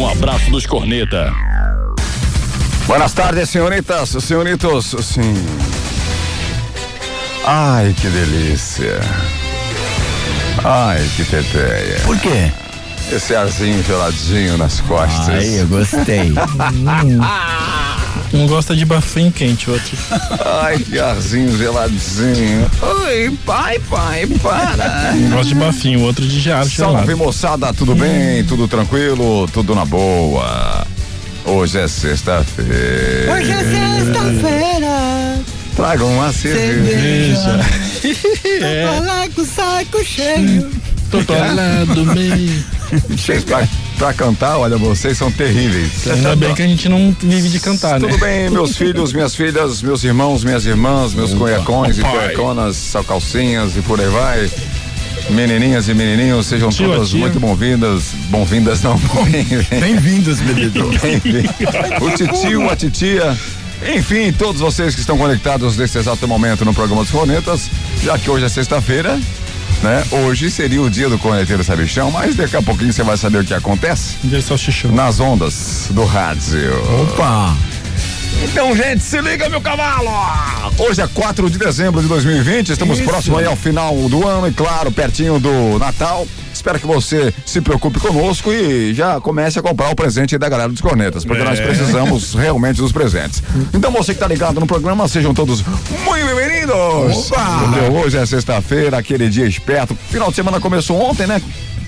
Um abraço dos corneta. Buenas tardes, senhoritas, senhoritos. Sim. Ai, que delícia. Ai, que teteia. Por quê? Esse arzinho geladinho nas costas. Ai, eu gostei. Um gosta de bafinho quente, outro. Ai, que arzinho geladinho. Oi, pai, pai, para. Um gosta de bafinho, outro de jarro Salve, gelado. moçada, tudo bem? Tudo tranquilo? Tudo na boa? Hoje é sexta-feira. Hoje é sexta-feira. Traga uma cerveja. É. Tô lá com o saco cheio. Tô lá do meio. Vocês pra, pra cantar, olha, vocês são terríveis. Ainda bem que a gente não vive de cantar, né? Tudo bem, meus filhos, minhas filhas, meus irmãos, minhas irmãs, meus cunhacões e cueconas, salcalcinhas e por aí vai. Menininhas e menininhos, sejam Tio, todas tio. muito bom-vindas. Bom-vindas, não, bem-vindas. Menino. Bem-vindo. O titio, a titia. Enfim, todos vocês que estão conectados nesse exato momento no programa dos Cornetas, já que hoje é sexta-feira, né? Hoje seria o dia do corneteiro sabichão, mas daqui a pouquinho você vai saber o que acontece Dia salsichão. nas ondas do rádio. Opa. Então, gente, se liga, meu cavalo! Hoje é 4 de dezembro de 2020, estamos Isso. próximos aí ao final do ano e, claro, pertinho do Natal. Espero que você se preocupe conosco e já comece a comprar o presente da galera dos cornetas, porque nós precisamos realmente dos presentes. Então, você que tá ligado no programa, sejam todos muito bem-vindos! Hoje é sexta-feira, aquele dia esperto. Final de semana começou ontem, né?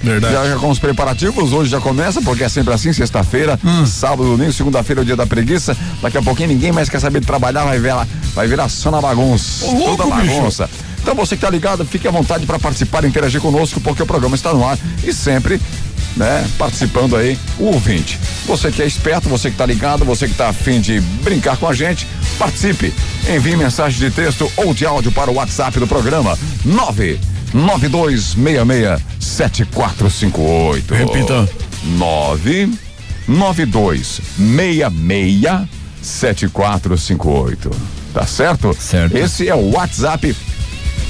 Verdade. Já, já com os preparativos, hoje já começa, porque é sempre assim, sexta-feira, sábado, domingo, segunda-feira é o dia da preguiça. Daqui a pouquinho ninguém mais quer saber de trabalhar, vai lá, vai virar só na bagunça. Ô, louco, toda bagunça. Então você que tá ligado, fique à vontade para participar e interagir conosco, porque o programa está no ar e sempre, né, participando aí o ouvinte. Você que é esperto, você que tá ligado, você que tá afim de brincar com a gente, participe. Envie mensagem de texto ou de áudio para o WhatsApp do programa 9 92667458. Repita. 992667458. Tá certo? Certo. Esse é o WhatsApp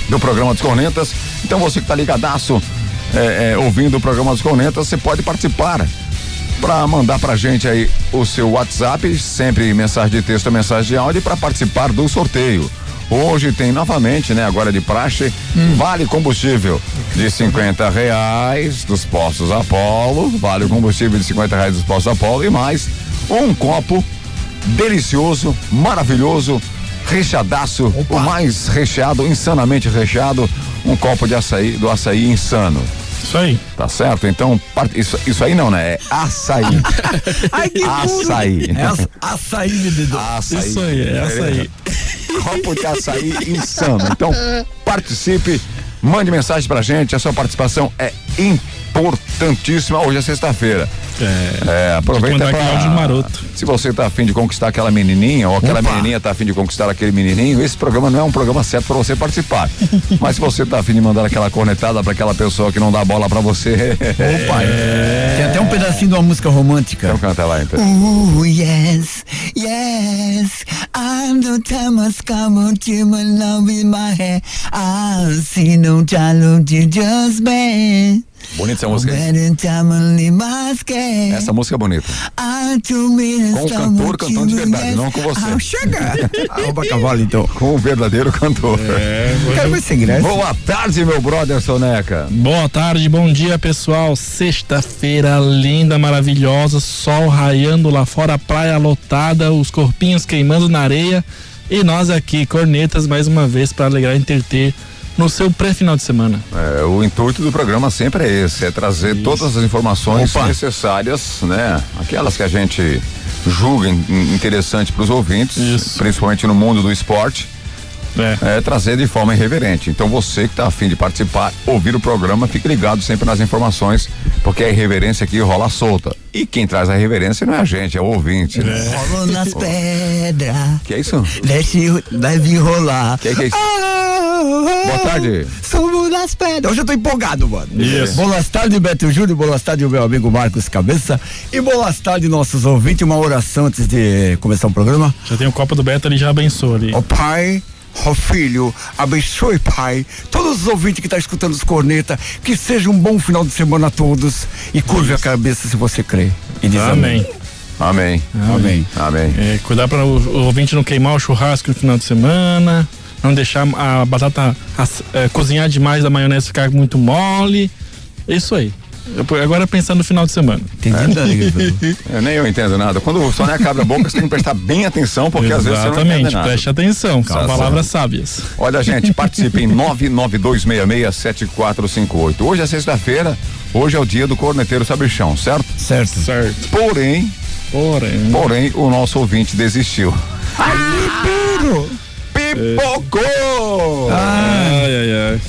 do programa dos Cornetas. Então você que tá ligadaço, é, é, ouvindo o programa dos Cornetas, você pode participar para mandar pra gente aí o seu WhatsApp, sempre mensagem de texto mensagem de áudio para participar do sorteio. Hoje tem novamente, né? Agora de praxe, vale combustível de 50 reais dos postos Apolo, vale o combustível de 50 reais dos postos Apolo e mais um copo delicioso, maravilhoso, recheadaço, o mais recheado, insanamente recheado, um copo de açaí, do açaí insano. Isso aí. Tá certo? Então, part- isso, isso aí não, né? É açaí. Ai, que açaí. É aç- açaí, menino. Açaí. Isso aí, é essa aí. Copo de açaí insano. Então, participe, mande mensagem pra gente, a sua participação é importantíssima. Hoje é sexta-feira. É, aproveita mandar aquele pra, áudio maroto. Se você tá afim de conquistar aquela menininha ou aquela Opa. menininha tá afim de conquistar aquele menininho, esse programa não é um programa certo pra você participar. Mas se você tá afim de mandar aquela cornetada pra aquela pessoa que não dá bola pra você, Opa. Tem até um pedacinho de uma música romântica. então canta lá então. Yes, yes. I'm the my love in my head. I see no child just. Bonita essa música. Essa música é bonita. Com o cantor cantando de verdade, não com você. Sugar. Arroba cavalo, então. Com o verdadeiro cantor. É, Cara, graça. Boa tarde, meu brother Soneca. Boa tarde, bom dia pessoal. Sexta-feira linda, maravilhosa, sol raiando lá fora, praia lotada, os corpinhos queimando na areia e nós aqui, cornetas, mais uma vez para alegrar e entreter no seu pré-final de semana. É, o intuito do programa sempre é esse, é trazer todas as informações Opa. necessárias, né? Aquelas que a gente julga in- in- interessante para os ouvintes, Isso. principalmente no mundo do esporte, É. é trazer de forma irreverente. Então você que está afim de participar, ouvir o programa, fique ligado sempre nas informações, porque a irreverência aqui rola solta. E quem traz a irreverência não é a gente, é o ouvinte. né? Rolo nas pedras. Que é isso? Deve rolar. Que que é isso? Boa Boa tarde. Subo nas pedras. Hoje eu tô empolgado, mano. Isso. Boas tardes, Beto Júnior. Boas tardes, meu amigo Marcos Cabeça. E boas tardes, nossos ouvintes. Uma oração antes de começar o programa. Já tem o copo do Beto, ele já abençoou ali. Ó Pai, ó Filho, abençoe, Pai, todos os ouvintes que estão escutando os corneta, que seja um bom final de semana a todos e curve a cabeça se você crê. E diz Amém. Amém. Amém. Amém. É, cuidar para o, o ouvinte não queimar o churrasco no final de semana, não deixar a batata é, cozinhar demais, a maionese ficar muito mole. Isso aí. Eu- agora pensar no final de semana. Entendi falou. É, nem eu entendo nada. Quando o Soneca abre a boca, você tem que prestar bem atenção, porque às vezes você não entende Exatamente, nada. preste atenção, são Tá palavras sábias. Olha, gente, participe em 992667458. Hoje é sexta-feira, hoje é o dia do corneteiro sabichão, certo? Certo. Certo. Porém, Porém. porém, o nosso ouvinte desistiu. Pipocou! Ah, Ai, ai, ai.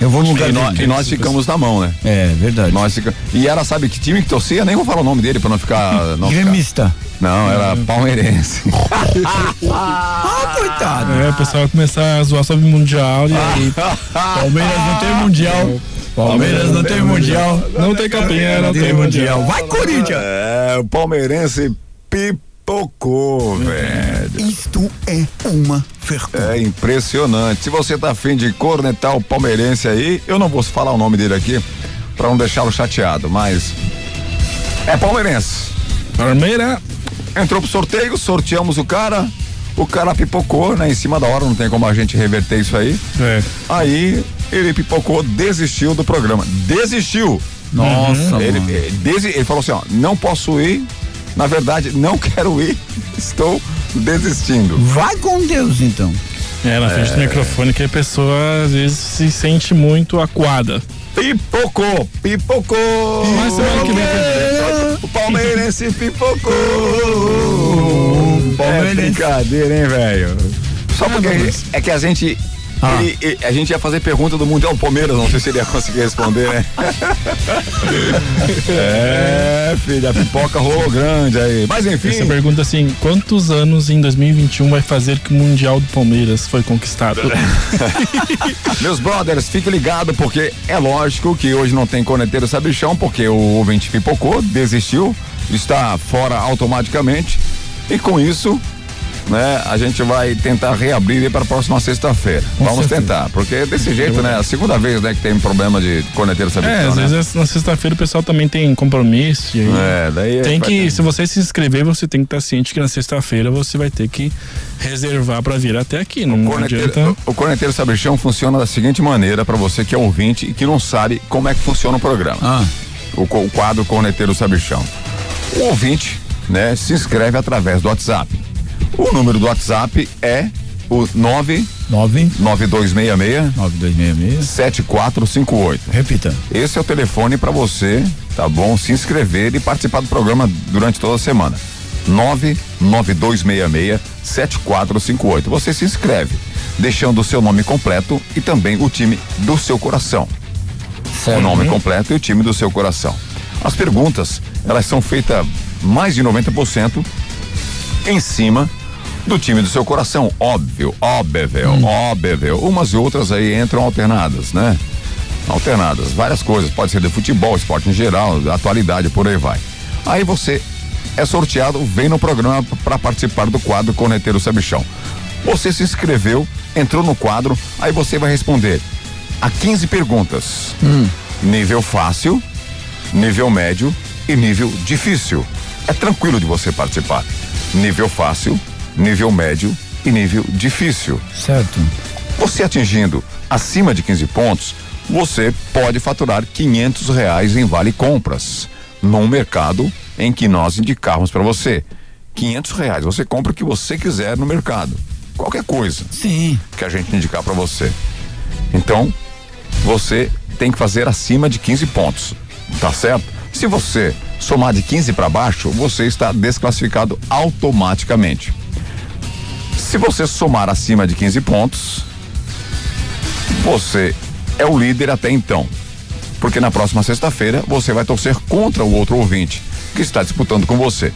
eu vou no lugar E, nó- dele. e nós ficamos na mão, né? É, verdade. Nós fica... E era, sabe que time que torcia? Nem vou falar o nome dele pra não ficar. Não, ficar... Gremista. não era palmeirense. Ah, coitado. É, o pessoal vai começar a zoar sobre o Mundial e aí. Palmeiras não tem mundial. Palmeiras não tem mundial. Não tem capinha, não tem Mundial. Vai, Corinthians. É, o palmeirense pipocou, velho. Isto é uma vergonha. É impressionante. Se você tá afim de cornetar o palmeirense aí, eu não vou falar o nome dele aqui pra não deixá-lo chateado, mas é palmeirense. Palmeira. Entrou pro sorteio, sorteamos o cara, o cara pipocou, né? Em cima da hora, não tem como a gente reverter isso aí. É. Aí ele pipocou, desistiu do programa. Desistiu. Nossa, Ele, mano. ele, desi- ele falou assim: ó, não posso ir. Na verdade, não quero ir. Estou desistindo. Vai com Deus, então. É, na frente do microfone que a pessoa às vezes se sente muito acuada. Pipocou, pipocou. Mas semana que vem O palmeirense pipocou. É Palmeirense. brincadeira, hein, velho? Só porque é que a gente. Ah. ele- ele- a gente ia fazer pergunta do Mundial do Palmeiras, não sei se ele ia conseguir responder, né? é, filho, a pipoca rolou grande aí. Mas enfim. Essa pergunta assim, quantos anos em 2021 vai fazer que o Mundial do Palmeiras foi conquistado? Meus brothers, fique ligado porque é lógico que hoje não tem corneteiro sabichão porque o ouvinte pipocou, desistiu, está fora automaticamente e com isso, né, a gente vai tentar reabrir para a próxima sexta-feira. Vamos certeza. tentar, porque desse jeito, né, a segunda vez, né, que tem problema de corneteiro sabichão, É, às né? vezes na sexta-feira o pessoal também tem compromisso. É, daí tem vai- que, se você se inscrever, você tem que estar ciente que na sexta-feira você vai ter que reservar para vir até aqui. Não Corneteiro- adianta. o corneteiro sabichão funciona da seguinte maneira para você que é ouvinte e que não sabe como é que funciona o programa. Ah, o, o quadro Corneteiro Sabichão. O ouvinte, né, se inscreve através do WhatsApp. O número do WhatsApp é o 9 99266 9266. 7458. Repita. Esse é o telefone para você, tá bom? Se inscrever e participar do programa durante toda a semana. 99266 7458. Você se inscreve, deixando o seu nome completo e também o time do seu coração o nome completo e o time do seu coração. As perguntas, elas são feitas mais de 90% em cima do time do seu coração, óbvio, óbvio, óbvio. Umas e outras aí entram alternadas, né? Alternadas, várias coisas, pode ser de futebol, esporte em geral, atualidade, por aí vai. Aí você é sorteado, vem no programa para participar do quadro Corneteiro Sabichão. Você se inscreveu, entrou no quadro, aí você vai responder a 15 perguntas. Nível fácil, nível médio e nível difícil. É tranquilo de você participar. Nível fácil, nível médio e nível difícil. Certo. Você atingindo acima de 15 pontos, você pode faturar 500 reais em vale compras num mercado em que nós indicarmos para você. 500 reais, você compra o que você quiser no mercado, qualquer coisa Sim. que a gente indicar para você. Então, você tem que fazer acima de 15 pontos, tá certo? Se você somar de 15 para baixo, você está desclassificado automaticamente. Se você somar acima de 15 pontos, você é o líder até então. Porque na próxima sexta-feira você vai torcer contra o outro ouvinte que está disputando com você.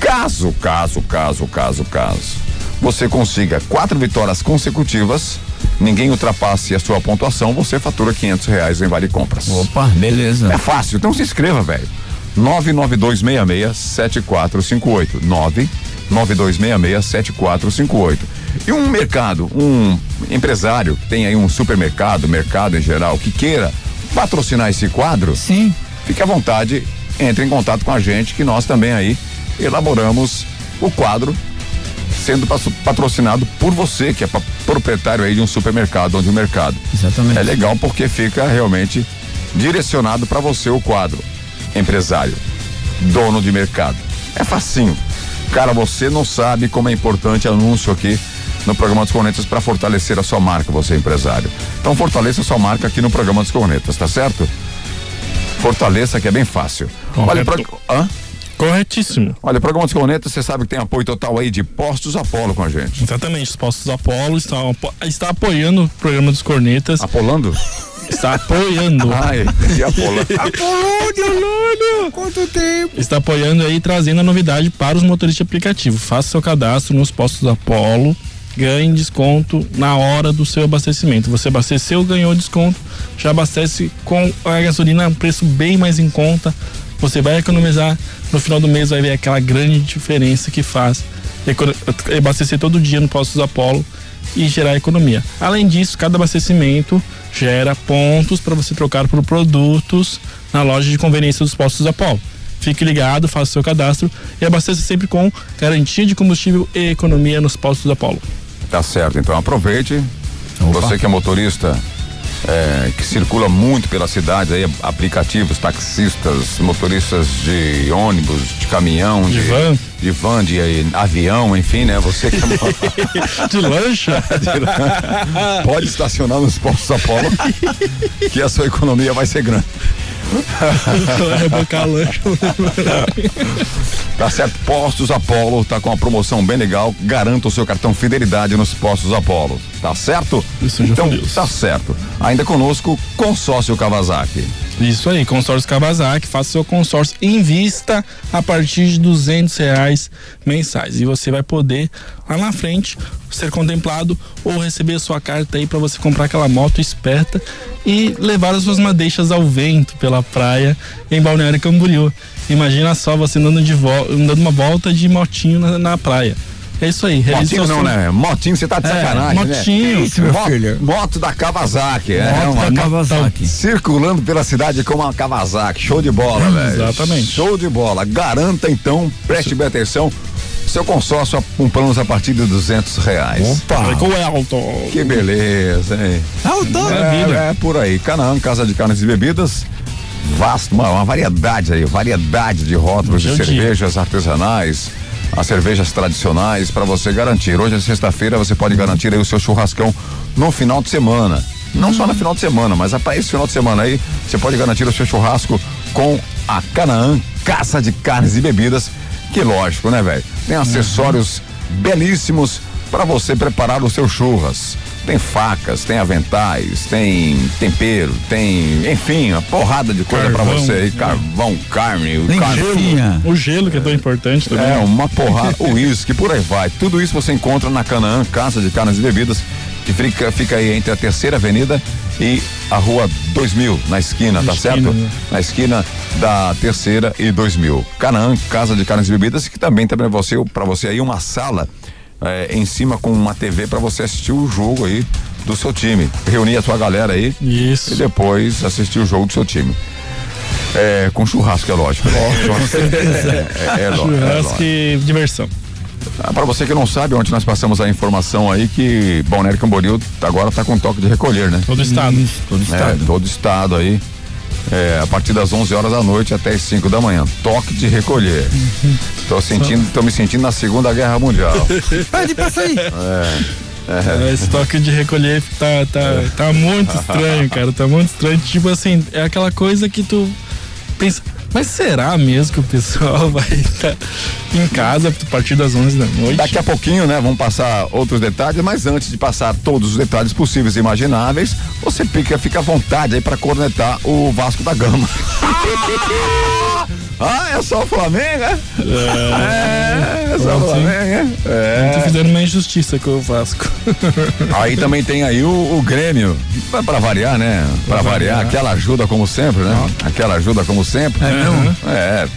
Caso, caso, caso, caso, caso, você consiga quatro vitórias consecutivas, ninguém ultrapasse a sua pontuação, você fatura 500 reais em vale compras. Opa, beleza. É fácil, então se inscreva, velho. 99266-7458. 99266-7458. E um mercado, um empresário que tem aí um supermercado, mercado em geral, que queira patrocinar esse quadro, Sim. fique à vontade entre em contato com a gente que nós também aí elaboramos o quadro sendo patrocinado por você, que é proprietário aí de um supermercado ou de um mercado. Exatamente. É legal porque fica realmente direcionado para você o quadro. Empresário, dono de mercado. É facinho. Cara, você não sabe como é importante anúncio aqui no programa dos Cornetas para fortalecer a sua marca, você empresário. Então fortaleça a sua marca aqui no programa dos Cornetas, tá certo? Fortaleça que é bem fácil. Olha, Correto. pro... Hã? Corretíssimo. Olha, o programa dos Cornetas, você sabe que tem apoio total aí de Postos Apolo com a gente. Exatamente, os postos Apolo estão, está apoiando o programa dos Cornetas. Apolando? Está apoiando. Ai, e Apolando. Quanto tempo? está apoiando aí, trazendo a novidade para os motoristas de aplicativo. Faça seu cadastro nos postos Apollo, ganhe desconto na hora do seu abastecimento. Você abasteceu, ganhou desconto, já abastece com a gasolina a um preço bem mais em conta. Você vai economizar, no final do mês vai ver aquela grande diferença que faz abastecer todo dia no postos Apollo e gerar economia. Além disso, cada abastecimento gera pontos para você trocar por produtos na loja de conveniência dos postos Apollo. Fique ligado, faça seu cadastro e abasteça sempre com garantia de combustível e economia nos postos Apollo. Tá certo, então aproveite. Você que é motorista, é, que circula muito pela cidade, aí, aplicativos, taxistas, motoristas de ônibus, de caminhão, De van. de, van, de eh, avião, enfim, né? Você que é De lancha? pode estacionar nos postos Apolo, que a sua economia vai ser grande. Rebocar lancha. Tá certo? Postos Apolo tá com uma promoção bem legal. Garanta o seu cartão Fidelidade nos Postos Apolo. Tá certo? Isso, então, tá certo. Ainda conosco, Consórcio Kawasaki. Isso aí, consórcio Kawasaki, faça seu consórcio, invista a partir de duzentos reais mensais e você vai poder lá na frente ser contemplado ou receber a sua carta aí para você comprar aquela moto esperta e levar as suas madeixas ao vento pela praia em Balneário Camboriú. Imagina só você andando de vol dando uma volta de motinho na, na praia. É isso aí, Motinho não, né? Motinho, você tá de É, sacanagem, né? motinho. Isso, meu Mo- filho. Moto da Kawasaki. é Moto uma- da Kawasaki. Circulando pela cidade com uma Kawasaki. Show de bola, velho. Exatamente. Show de bola. Garanta então, preste bem atenção, seu consórcio com planos a partir de duzentos reais. Vai com o Elton. Que beleza, hein? Alto. Maravilha. É, é por aí. Canaã, Casa de Carnes e Bebidas. Vasto, uma, uma variedade aí, variedade de rótulos de é o dia. cervejas artesanais, as cervejas tradicionais para você garantir. Hoje é sexta-feira, você pode garantir aí o seu churrascão no final de semana. Não só no final de semana, mas para esse final de semana aí, você pode garantir o seu churrasco com a Canaã Caça de Carnes e Bebidas, que lógico, né, velho? Tem acessórios belíssimos para você preparar o seu churras. Tem facas, tem aventais, tem tempero, tem, enfim, uma porrada de coisa para você aí, carvão, carne, o carne. O gelo que é tão importante também. É, uma porrada, o uísque, por aí vai. Tudo isso você encontra na Canaã, Casa de Carnes e Bebidas, que fica, fica aí entre a Terceira Avenida e a Rua 2000, na esquina, tá Esquina, certo? né? Na esquina da Terceira e 2000. Canaã, Casa de Carnes e Bebidas, que também tem para você, pra você aí uma sala é, em cima com uma TV para você assistir o jogo aí do seu time. Reunir a tua galera aí e Isso. depois assistir o jogo do seu time. É, com churrasco, é lógico. né? É, é, é, lógico, é Churrasco lógico. e diversão. Ah, Para você que não sabe, ontem nós passamos a informação aí que Balneário Camboriú agora está com toque de recolher, né? Todo estado. Todo É, estado. todo estado aí. É, a partir das 11 horas da noite até as 5 da manhã. Toque de recolher. Tô sentindo, tô me sentindo na Segunda Guerra Mundial. Pede pra sair. É, Esse toque de recolher tá, tá, tá muito estranho, cara. Tá muito estranho. Tipo assim, é aquela coisa que tu pensa. Mas será mesmo que o pessoal vai estar em casa a partir das 11 da noite? Daqui a pouquinho, né, vamos passar outros detalhes, mas antes de passar todos os detalhes possíveis e imagináveis, você fica, fica à vontade aí para cornetar o Vasco da Gama. ah, é só o Flamengo, é? É, é só o? Flamengo, é? Tô É. fazendo uma injustiça com o Vasco. Aí também tem aí o, o Grêmio, pra, pra variar, né? Pra, variar, variar. aquela ajuda como sempre, né? Aquela ajuda como sempre. É mesmo? É.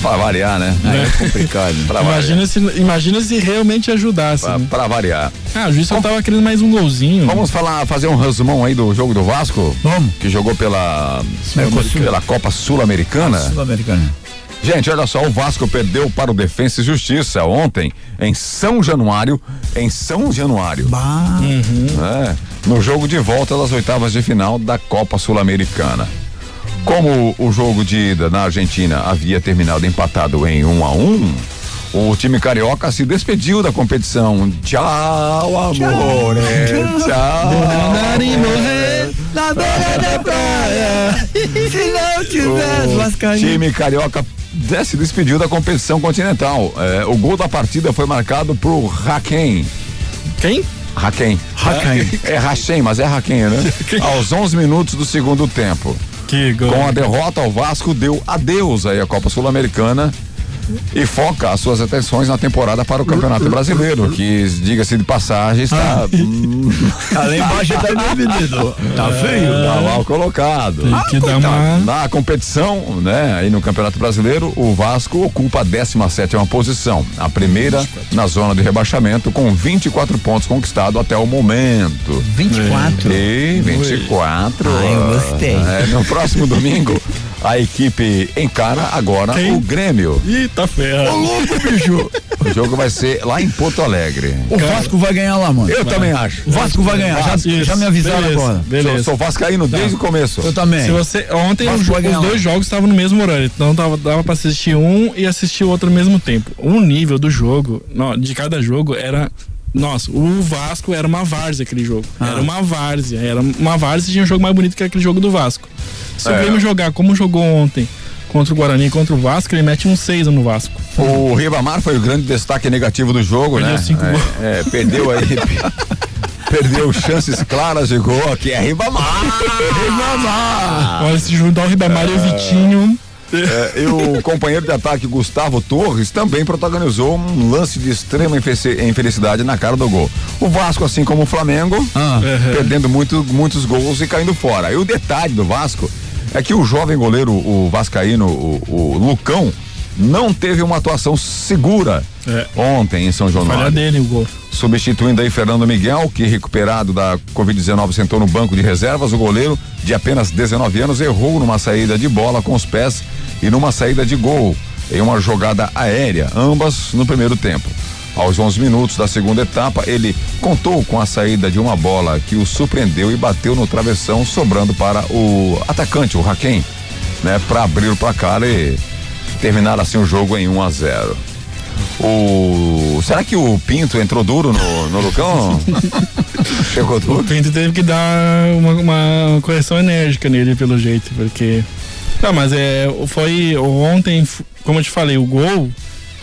Pra variar, né? É complicado. Pra Imagina se, imagina se realmente ajudasse. Pra, né? pra variar. Ah, o juiz só tava querendo mais um golzinho. Vamos falar, fazer um resumão aí do jogo do Vasco? Vamos. Que jogou pela, pela Copa Sul-Americana. Sul-Americana. Gente, olha só, o Vasco perdeu para o Defensa e Justiça ontem em São Januário, em São Januário. Bah. É, no jogo de volta das oitavas de final da Copa Sul-Americana. Como o jogo de ida na Argentina havia terminado empatado em 1 a 1 o time carioca se despediu da competição. Tchau, amor. Tchau. Morrer. Na beira da praia. Se não tivesse O Vascaíno. time carioca se despediu da competição continental. É, o gol da partida foi marcado por Raquem. Quem? Raquem. Raquem. É Raquem, mas é Raquem, né? Aos 11 minutos do segundo tempo. Que. Com a derrota, o Vasco deu adeus aí à Copa Sul-Americana e foca as suas atenções na temporada para o Campeonato Brasileiro, que, diga-se de passagem, está Tá lá embaixo tá menino. Tá feio. tá mal colocado. Tem que dar uma. Na competição, né, aí no Campeonato Brasileiro, o Vasco ocupa a 17 posição, a primeira na zona de rebaixamento, com 24 pontos conquistados até o momento. 24. E 24. Ah, eu gostei. É, no próximo domingo, a equipe encara agora Quem? o Grêmio. Eita ferra. louco, bicho. O jogo vai ser lá em Porto Alegre. O Vasco vai ganhar lá, mano. Eu também acho. O Vasco vai ganhar. Já, Isso, já me avisaram beleza, agora. Sou, Beleza. sou vascaíno desde o começo. Eu também. Se você, ontem vai os lá. dois jogos estavam no mesmo horário, então dava, dava pra assistir um e assistir o outro ao mesmo tempo. O nível do jogo, de cada jogo, era. Nossa, o Vasco era uma várzea aquele jogo. Ah. Era uma várzea. Era uma várzea e tinha um jogo mais bonito que aquele jogo do Vasco. Se É. o Grêmio jogar como jogou ontem contra o Guarani e contra o Vasco, ele mete um 6 no Vasco. O Ribamar foi o grande destaque negativo do jogo, Perdeu né? cinco É, gols. é, perdeu aí. perdeu chances claras de gol aqui. É Ribamar! Ribamar! Olha, se juntar o Ribamar e o Vitinho. É, e o companheiro de ataque Gustavo Torres também protagonizou um lance de extrema infelici- infelicidade na cara do gol. O Vasco, assim como o Flamengo, Ah. perdendo muito, muitos gols e caindo fora. E o detalhe do Vasco é que o jovem goleiro, o Vascaíno, o, o Lucão, não teve uma atuação segura É. ontem em São João Falha dele o gol. substituindo aí Fernando Miguel, que recuperado da Covid-19 sentou no banco de reservas. O goleiro, de apenas 19 anos, errou numa saída de bola com os pés e numa saída de gol em uma jogada aérea, ambas no primeiro tempo. Aos 11 minutos da segunda etapa, ele contou com a saída de uma bola que o surpreendeu e bateu no travessão, sobrando para o atacante, o Raquem, né, para abrir o placar e terminar assim o jogo em 1 a 0. O será que o Pinto entrou duro no, no Lucão? Chegou O duro. Pinto teve que dar uma, uma correção enérgica nele, pelo jeito, porque. Não, mas é. Foi ontem, como eu te falei, o gol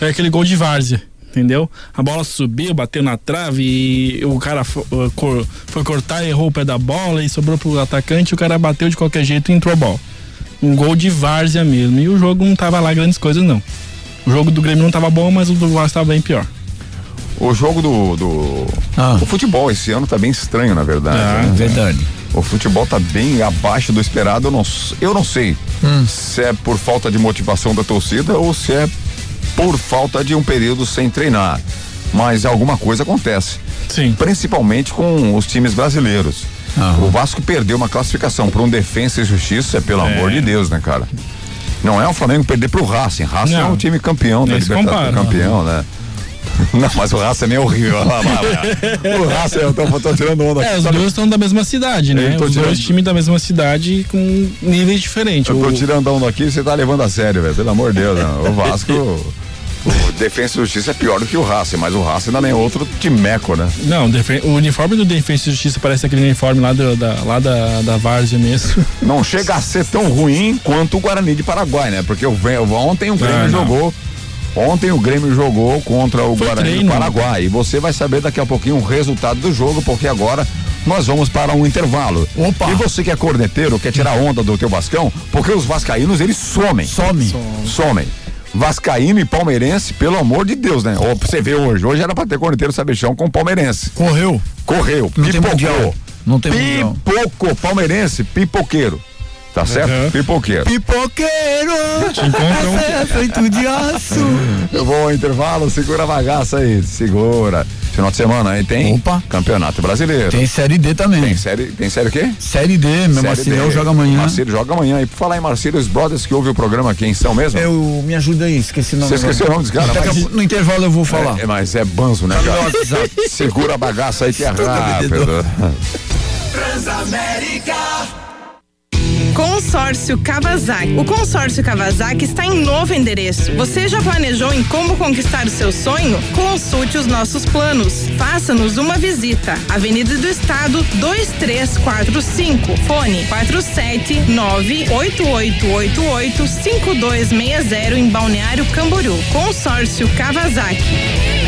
é aquele gol de várzea, entendeu? A bola subiu, bateu na trave e o cara uh, foi cortar, errou o pé da bola e sobrou pro atacante, o cara bateu de qualquer jeito e entrou a bola. Um gol de várzea mesmo. E o jogo não tava lá grandes coisas, não. O jogo do Grêmio não tava bom, mas o do Vasco tava bem pior. O jogo do, do Ah. o futebol esse ano tá bem estranho, na verdade. Ah. né? Verdade. O futebol tá bem abaixo do esperado. Eu não, eu não sei se é por falta de motivação da torcida ou se é por falta de um período sem treinar. Mas alguma coisa acontece. Sim. principalmente com os times brasileiros. Aham. O Vasco perdeu uma classificação para um Defensa e Justiça, pelo É. amor de Deus, né, cara? Não é o Flamengo perder pro Racing. Racing é Não. um time campeão da Libertadores, compara. campeão, né? Não, mas o Racing é horrível. Olha lá, vai lá. o Racing, eu tô, tô tirando onda. É, os Sabe, dois estão da mesma cidade, né? Tô Os tirando- dois times da mesma cidade com níveis diferentes. Eu tô O- tirando onda aqui e você tá levando a sério, velho. Pelo amor de Deus, né? O Vasco. o Defensa e Justiça é pior do que o Racing, mas o Racing ainda nem é outro timeco, né? Não, o uniforme do Defensa e Justiça parece aquele uniforme lá, do- da, lá da, da Várzea mesmo. Não chega a ser tão ruim quanto o Guarani de Paraguai, né? Porque o, ontem o Grêmio Ah, não. jogou. Ontem o Grêmio jogou contra o Foi Guarani treino. do Paraguai. E você vai saber daqui a pouquinho o resultado do jogo, porque agora nós vamos para um intervalo. Opa! E você que é corneteiro, quer tirar onda do teu Vascão, porque os vascaínos eles somem. Some. Somem. Vascaíno e palmeirense, pelo amor de Deus, né? Ó, você ver hoje. Hoje era pra ter corneteiro sabichão com palmeirense. Correu. Correu, Não pipocou. Não tem mundial. Pipoco, palmeirense, pipoqueiro. Tá certo? Uhum. Pipoqueiro. Pipoqueiro! Te encontram. Essa é feito de aço. Eu vou ao intervalo, segura a bagaça aí, segura. Final de semana aí tem Opa. Campeonato Brasileiro. Tem série D também. Tem série, tem série o quê? Série D, meu Marcelo joga amanhã. Marcílio joga amanhã. E por falar em Marcílio, os brothers que ouvem o programa aqui, são mesmo? Eu me ajuda aí, esqueci o nome. Você esqueceu o nome dos caras, Daqui a mas- No intervalo eu vou falar. É, mas é banzo, né, Tá cara? Segura a bagaça aí que é rápido. vendedor. Consórcio Kawasaki. O consórcio Kawasaki está em novo endereço. Você já planejou em como conquistar o seu sonho? Consulte os nossos planos. Faça-nos uma visita. Avenida do Estado 2345. Fone 47988885260 em Balneário Camboriú. Consórcio Kawasaki.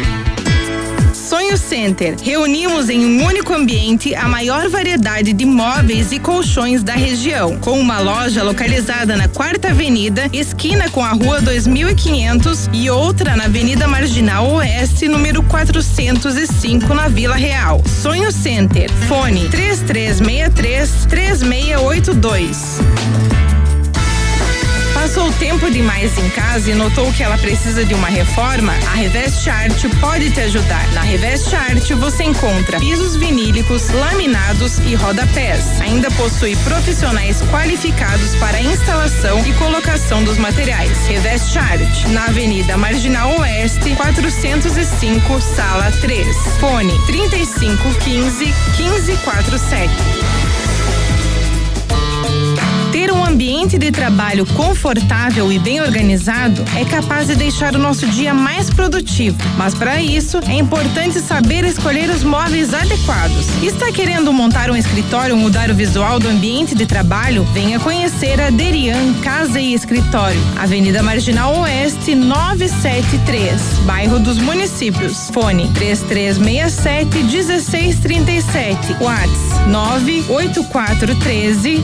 Sonho Center. Reunimos em um único ambiente a maior variedade de móveis e colchões da região, com uma loja localizada na Quarta Avenida, esquina com a Rua 2500 e outra na Avenida Marginal Oeste, número 405, na Vila Real. Sonho Center. Fone 3363 3682. Passou tempo demais em casa e notou que ela precisa de uma reforma? A Revest Art pode te ajudar. Na Revest Art você encontra pisos vinílicos, laminados e rodapés. Ainda possui profissionais qualificados para instalação e colocação dos materiais. Revest Art, na Avenida Marginal Oeste, 405, sala 3. Fone 3515 1547. Um ambiente de trabalho confortável e bem organizado é capaz de deixar o nosso dia mais produtivo. Mas para isso, é importante saber escolher os móveis adequados. Está querendo montar um escritório ou mudar o visual do ambiente de trabalho? Venha conhecer a Derian Casa e Escritório, Avenida Marginal Oeste 973, bairro dos Municípios. Fone 3367 1637. WhatsApp 98413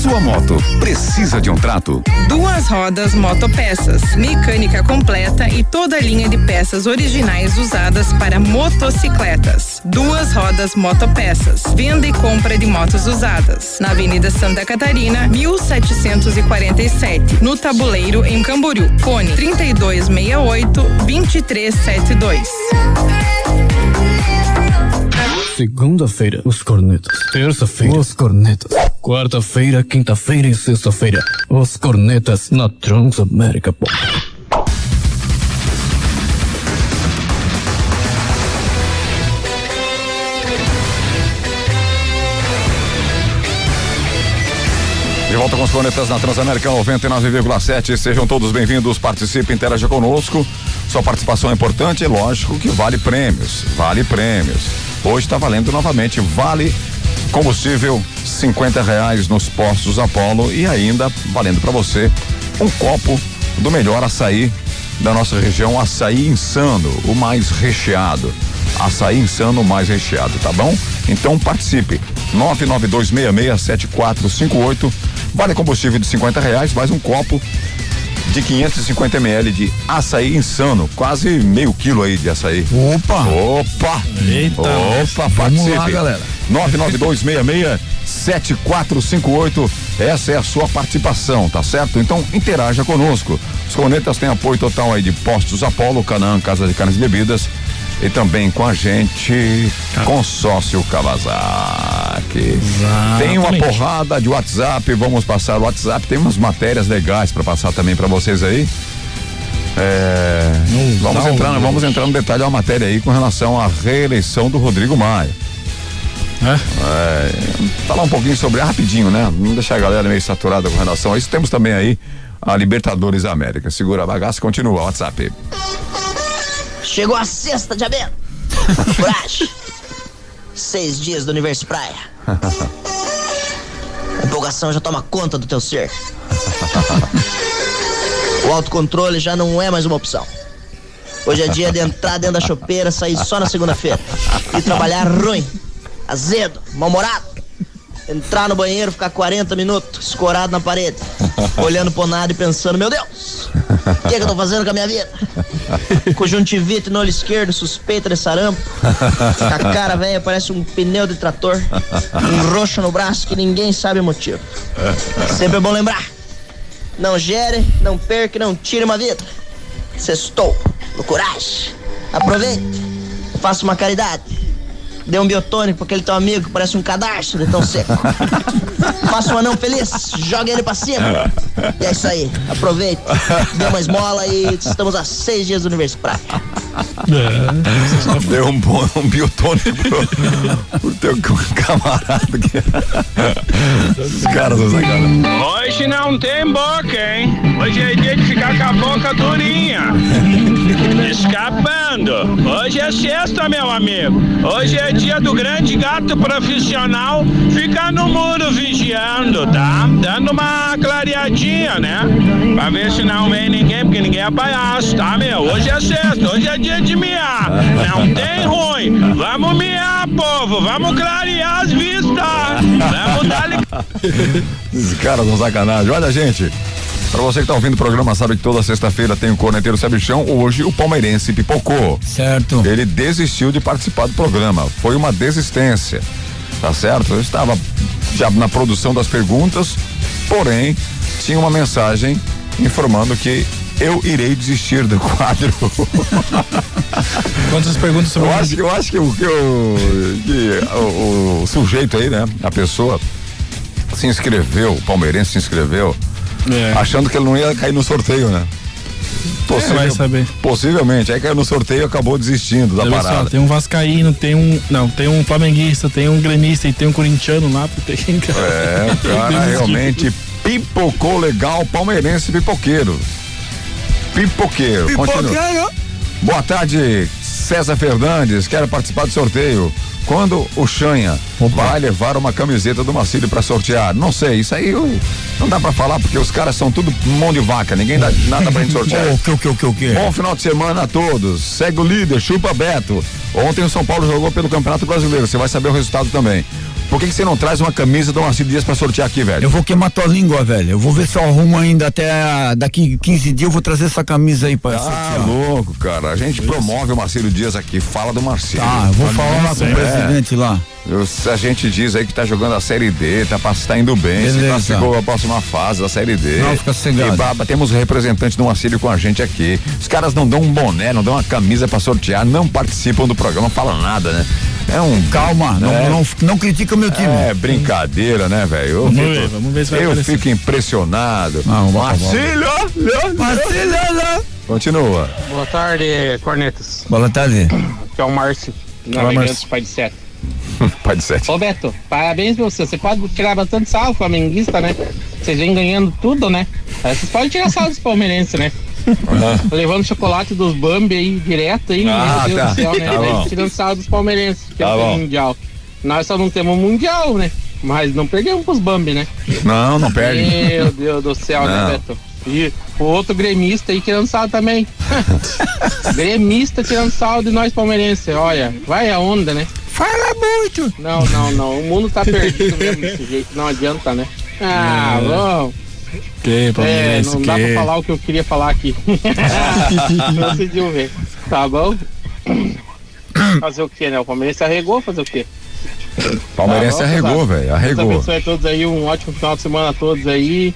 Sua moto precisa de um trato? Duas rodas motopeças, mecânica completa e toda a linha de peças originais usadas para motocicletas. Duas rodas motopeças, venda e compra de motos usadas. Na Avenida Santa Catarina, 1747, no Tabuleiro, em Camboriú. Fone 3268 2372. Segunda-feira, os cornetas. Terça-feira, os cornetas. Quarta-feira, quinta-feira e sexta-feira, os cornetas na Transamérica. De volta com os planetas na Transamérica 99,7. Sejam todos bem-vindos, participe, interaja conosco. Sua participação é importante e lógico que vale prêmios. Vale prêmios. Hoje está valendo novamente, vale combustível 50 reais nos postos Apollo e ainda valendo para você um copo do melhor açaí da nossa região, açaí insano, o mais recheado. Açaí insano, o mais recheado, tá bom? Então participe. 992667458. Vale combustível de 50 reais, mais um copo de 550 ml de açaí insano, quase meio quilo aí de açaí. Opa! Opa! Eita, Opa, Vamos participe. lá, galera. 992667458. Essa é a sua participação, tá certo? Então interaja conosco. Os Cornetas têm apoio total aí de Postos Apolo, Canaã, Casa de Carnes e Bebidas. E também com a gente, Consórcio Kawasaki. Tem uma porrada de WhatsApp, vamos passar o WhatsApp. Tem umas matérias legais para passar também para vocês aí. É, vamos, entrar, vamos entrar no detalhe da matéria aí com relação à reeleição do Rodrigo Maia. É? É, falar um pouquinho sobre rapidinho, né? Não deixar a galera meio saturada com relação a isso. Temos também aí a Libertadores da América. Segura a bagaça, continua. WhatsApp. Chegou a sexta de abril. Coragem. Seis dias do Universo Praia. A empolgação já toma conta do teu ser. O autocontrole já não é mais uma opção. Hoje é dia de entrar dentro da chopeira, sair só na segunda-feira. E trabalhar ruim, azedo, mal-humorado. Entrar no banheiro, ficar 40 minutos escorado na parede, olhando pro nada e pensando, meu Deus, o que, é que eu tô fazendo com a minha vida? Conjuntivite no olho esquerdo, suspeita de sarampo. A cara velha parece um pneu de trator. Um roxo no braço que ninguém sabe o motivo. Sempre é bom lembrar. Não gere, não perca, não tire uma vida. Sextou, no coragem. Aproveite, faça uma caridade. Dê um biotônico pra aquele teu amigo que parece um cadastro de tão seco. Faça um anão feliz, joga ele pra cima. E é isso aí, aproveite, dê uma esmola e estamos a seis dias do Universo Praia. Deu um bom um biotônico pro, pro teu camarada aqui. Os caras são sacanagem. Hoje não tem boca, hein? Hoje é dia de ficar com a boca durinha. Escapando. Hoje é sexta, meu amigo. Hoje é dia do grande gato profissional ficar no muro vigiando, tá? Dando uma clareadinha, né? Pra ver se não vem ninguém, porque ninguém é palhaço, tá, meu? Hoje é sexta, hoje é dia de miar. Não tem ruim. Vamos miar, povo. Vamos clarear as vistas. Vamos dar Esses caras são sacanagem. Olha, gente. Pra você que tá ouvindo o programa, sabe que toda sexta-feira tem o Corneteiro Sabichão. Hoje o palmeirense pipocou. Certo. Ele desistiu de participar do programa. Foi uma desistência. Tá certo? Eu estava já na produção das perguntas, porém, tinha uma mensagem informando que eu irei desistir do quadro. Quantas perguntas sobre Eu acho, eu acho que, o, que, o, que o, o sujeito aí, né? A pessoa se inscreveu, o palmeirense se inscreveu, É. achando que ele não ia cair no sorteio, né? Possível- vai saber. Possivelmente. Aí caiu no sorteio e acabou desistindo da Olha só, parada. tem um vascaíno, tem um, não, tem um flamenguista, tem um gremista e tem um corintiano lá, tem É, o cara realmente pipocou legal, palmeirense pipoqueiro. Pipoqueiro. Continua. Pipoqueiro. Boa tarde, César Fernandes. Quero participar do sorteio. Quando o Chanha vai levar uma camiseta do Marcílio pra sortear? Não sei, isso aí eu- não dá pra falar porque os caras são tudo mão de vaca, ninguém dá nada pra gente sortear. O que, o que, o que, o que? Bom final de semana a todos. Segue o líder, chupa Beto. Ontem o São Paulo jogou pelo Campeonato Brasileiro. Você vai saber o resultado também. Por que, que você não traz uma camisa do Marcílio Dias pra sortear aqui, velho? Eu vou queimar tua língua, velho. Eu vou ver se eu arrumo ainda até daqui 15 dias. Eu vou trazer essa camisa aí pra Ah, sortear. louco, cara. A gente promove o Marcílio Dias aqui, fala do Marcílio. Tá, eu vou falar lá com o É. presidente lá. Eu- a gente diz aí que tá jogando a Série D, tá, tá indo bem, se Beleza. classificou a próxima fase da Série D. Não, fica sossegado. E baba, temos representantes do Marcílio com a gente aqui. Os caras não dão um boné, não dão uma camisa pra sortear, não participam do programa, falam nada, né? É um. Calma, não, É. não, não critica meu time. É brincadeira, né, velho? Eu Vamos ver, vamos ver se vai Eu aparecer. fico impressionado. Não, Marcílio! Marcelo! Continua. Boa tarde, Cornetas. Boa tarde. Aqui é o Márcio, Fala, navegante Márcio. pai de sete. Pai de sete. Ô Beto, parabéns pra você. Você pode tirar bastante sal, flamenguista, né? Vocês vêm ganhando tudo, né? Aí Vocês podem tirar sal dos palmeirenses, né? Levando chocolate dos Bambi aí direto aí, Ah, meu Deus tá. do céu, né? Tá tirando sal dos palmeirenses, que Tá não tem bom. mundial. Nós só não temos mundial, né? Mas não perdemos pros Bambi, né? Não, não perde. Meu Deus do céu, Não. né, Beto? E o outro gremista aí tirando sal também. gremista tirando sal de nós palmeirenses. Olha, vai a onda, né? Fala muito! Não, não, não. O mundo tá perdido mesmo desse jeito. Não adianta, né? Ah, vamos. Que É, palmeirense, não dá que... pra falar o que eu queria falar aqui. Conseguiu ver. Tá bom? Fazer o que, né? O Palmeirense arregou, fazer o quê? Palmeirense bom, arregou, velho. Deus Arregou. abençoe a todos aí, um ótimo final de semana a todos aí.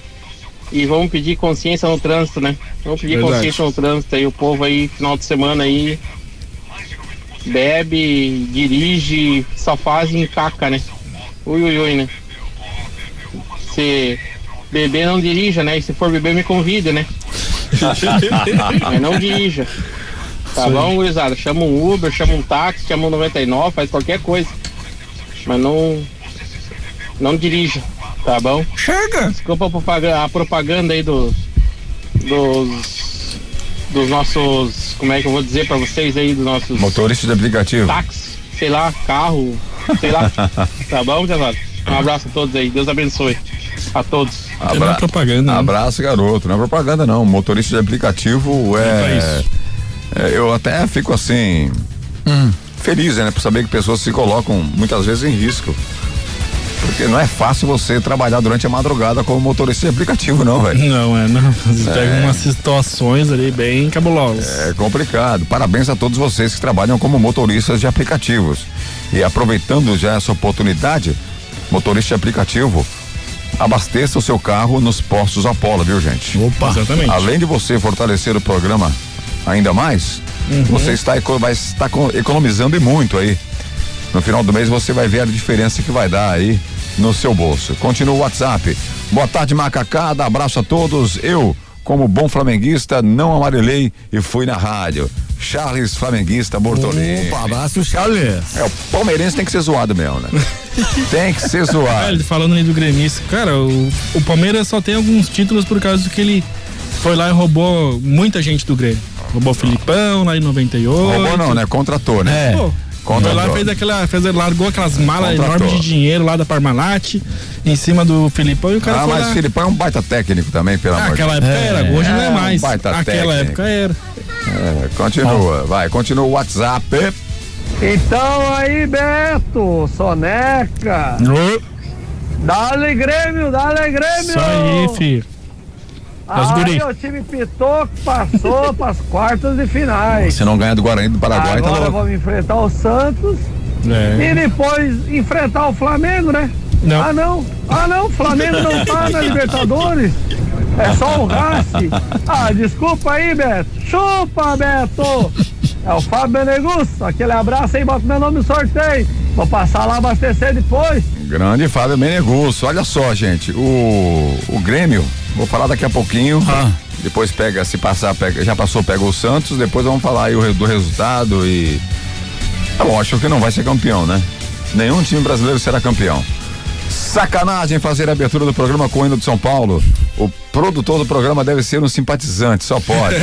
E vamos pedir consciência no trânsito, né? Vamos pedir Verdade. consciência no trânsito aí, o povo aí, final de semana aí, bebe, dirige, só faz em caca, né? Ui, ui, ui, né? Se beber não dirija, né? E se for beber me convida, né? Mas não dirija. Tá aí. bom, gurizada? Chama um Uber, chama um táxi, chama um 99, faz qualquer coisa. Mas não. Não dirija, tá bom? Chega! Desculpa a propaganda, a propaganda aí do, dos. Dos nossos. Como é que eu vou dizer pra vocês aí? Dos nossos Motorista de aplicativo. táxi, sei lá, carro, sei lá. tá bom, Casado? Um abraço a todos aí. Deus abençoe. A todos. Abra- propaganda. né? Abraço, garoto. Não é propaganda, não. Motorista de aplicativo é. é, eu até fico assim. Feliz, né? Por saber que pessoas se colocam muitas vezes em risco. Porque não é fácil você trabalhar durante a madrugada como motorista de aplicativo, não, velho. Não, é, não. Você É. pega umas situações ali bem cabulosas. É complicado. Parabéns a todos vocês que trabalham como motoristas de aplicativos. E aproveitando já essa oportunidade, motorista de aplicativo, abasteça o seu carro nos postos Apollo, viu, gente? Opa! Exatamente. Além de você fortalecer o programa ainda mais, você está, vai estar co- economizando e muito aí. No final do mês você vai ver a diferença que vai dar aí no seu bolso. Continua o WhatsApp. Boa tarde, macacada. Abraço a todos. Eu, como bom flamenguista, não amarelei e fui na rádio. Charles Flamenguista Bortolini. Opa, abraço, Charles. É, o palmeirense tem que ser zoado mesmo, né? tem que ser zoado. ele falando ali do gremista, cara, o, o Palmeiras só tem alguns títulos por causa do que ele foi lá e roubou muita gente do Grêmio. Roubou o Filipão lá em 98. Roubou não, né? Contratou, né? É. Pô, Contratou. foi lá, fez aquela, fez, largou aquelas malas Contratou. enormes de dinheiro lá da Parmalat em cima do Filipão e o cara Ah, foi mas lá. o Filipão é um baita técnico também, pelo Ah, amor de aquela Deus. época era, hoje não É, é um mais. baita Aquela técnico. época era. É, continua, vai, continua o WhatsApp. Então aí, Beto, Soneca. Dale Grêmio, dale Grêmio. Isso aí, filho. Os. Aí o time Pitoco passou para as quartas de finais. Se não ganhar do Guarani do Paraguai, tá Agora louco. vamos enfrentar o Santos É. e depois enfrentar o Flamengo, né? Não. Ah não, ah não, o Flamengo não tá na Libertadores. É só o Rassi. Ah, desculpa aí, Beto. Chupa, Beto. É o Fábio Benegusso. Aquele abraço aí, bota meu nome no sorteio. Vou passar lá abastecer depois. Grande Fábio Menegusso. Olha só, gente, o, o Grêmio, vou falar daqui a pouquinho. Ah. Depois pega, se passar, pega, já passou, pega o Santos. Depois vamos falar aí o do resultado e. Tá bom, acho que não vai ser campeão, né? Nenhum time brasileiro será campeão. Sacanagem fazer a abertura do programa com o hino de São Paulo. O produtor do programa deve ser um simpatizante, só pode.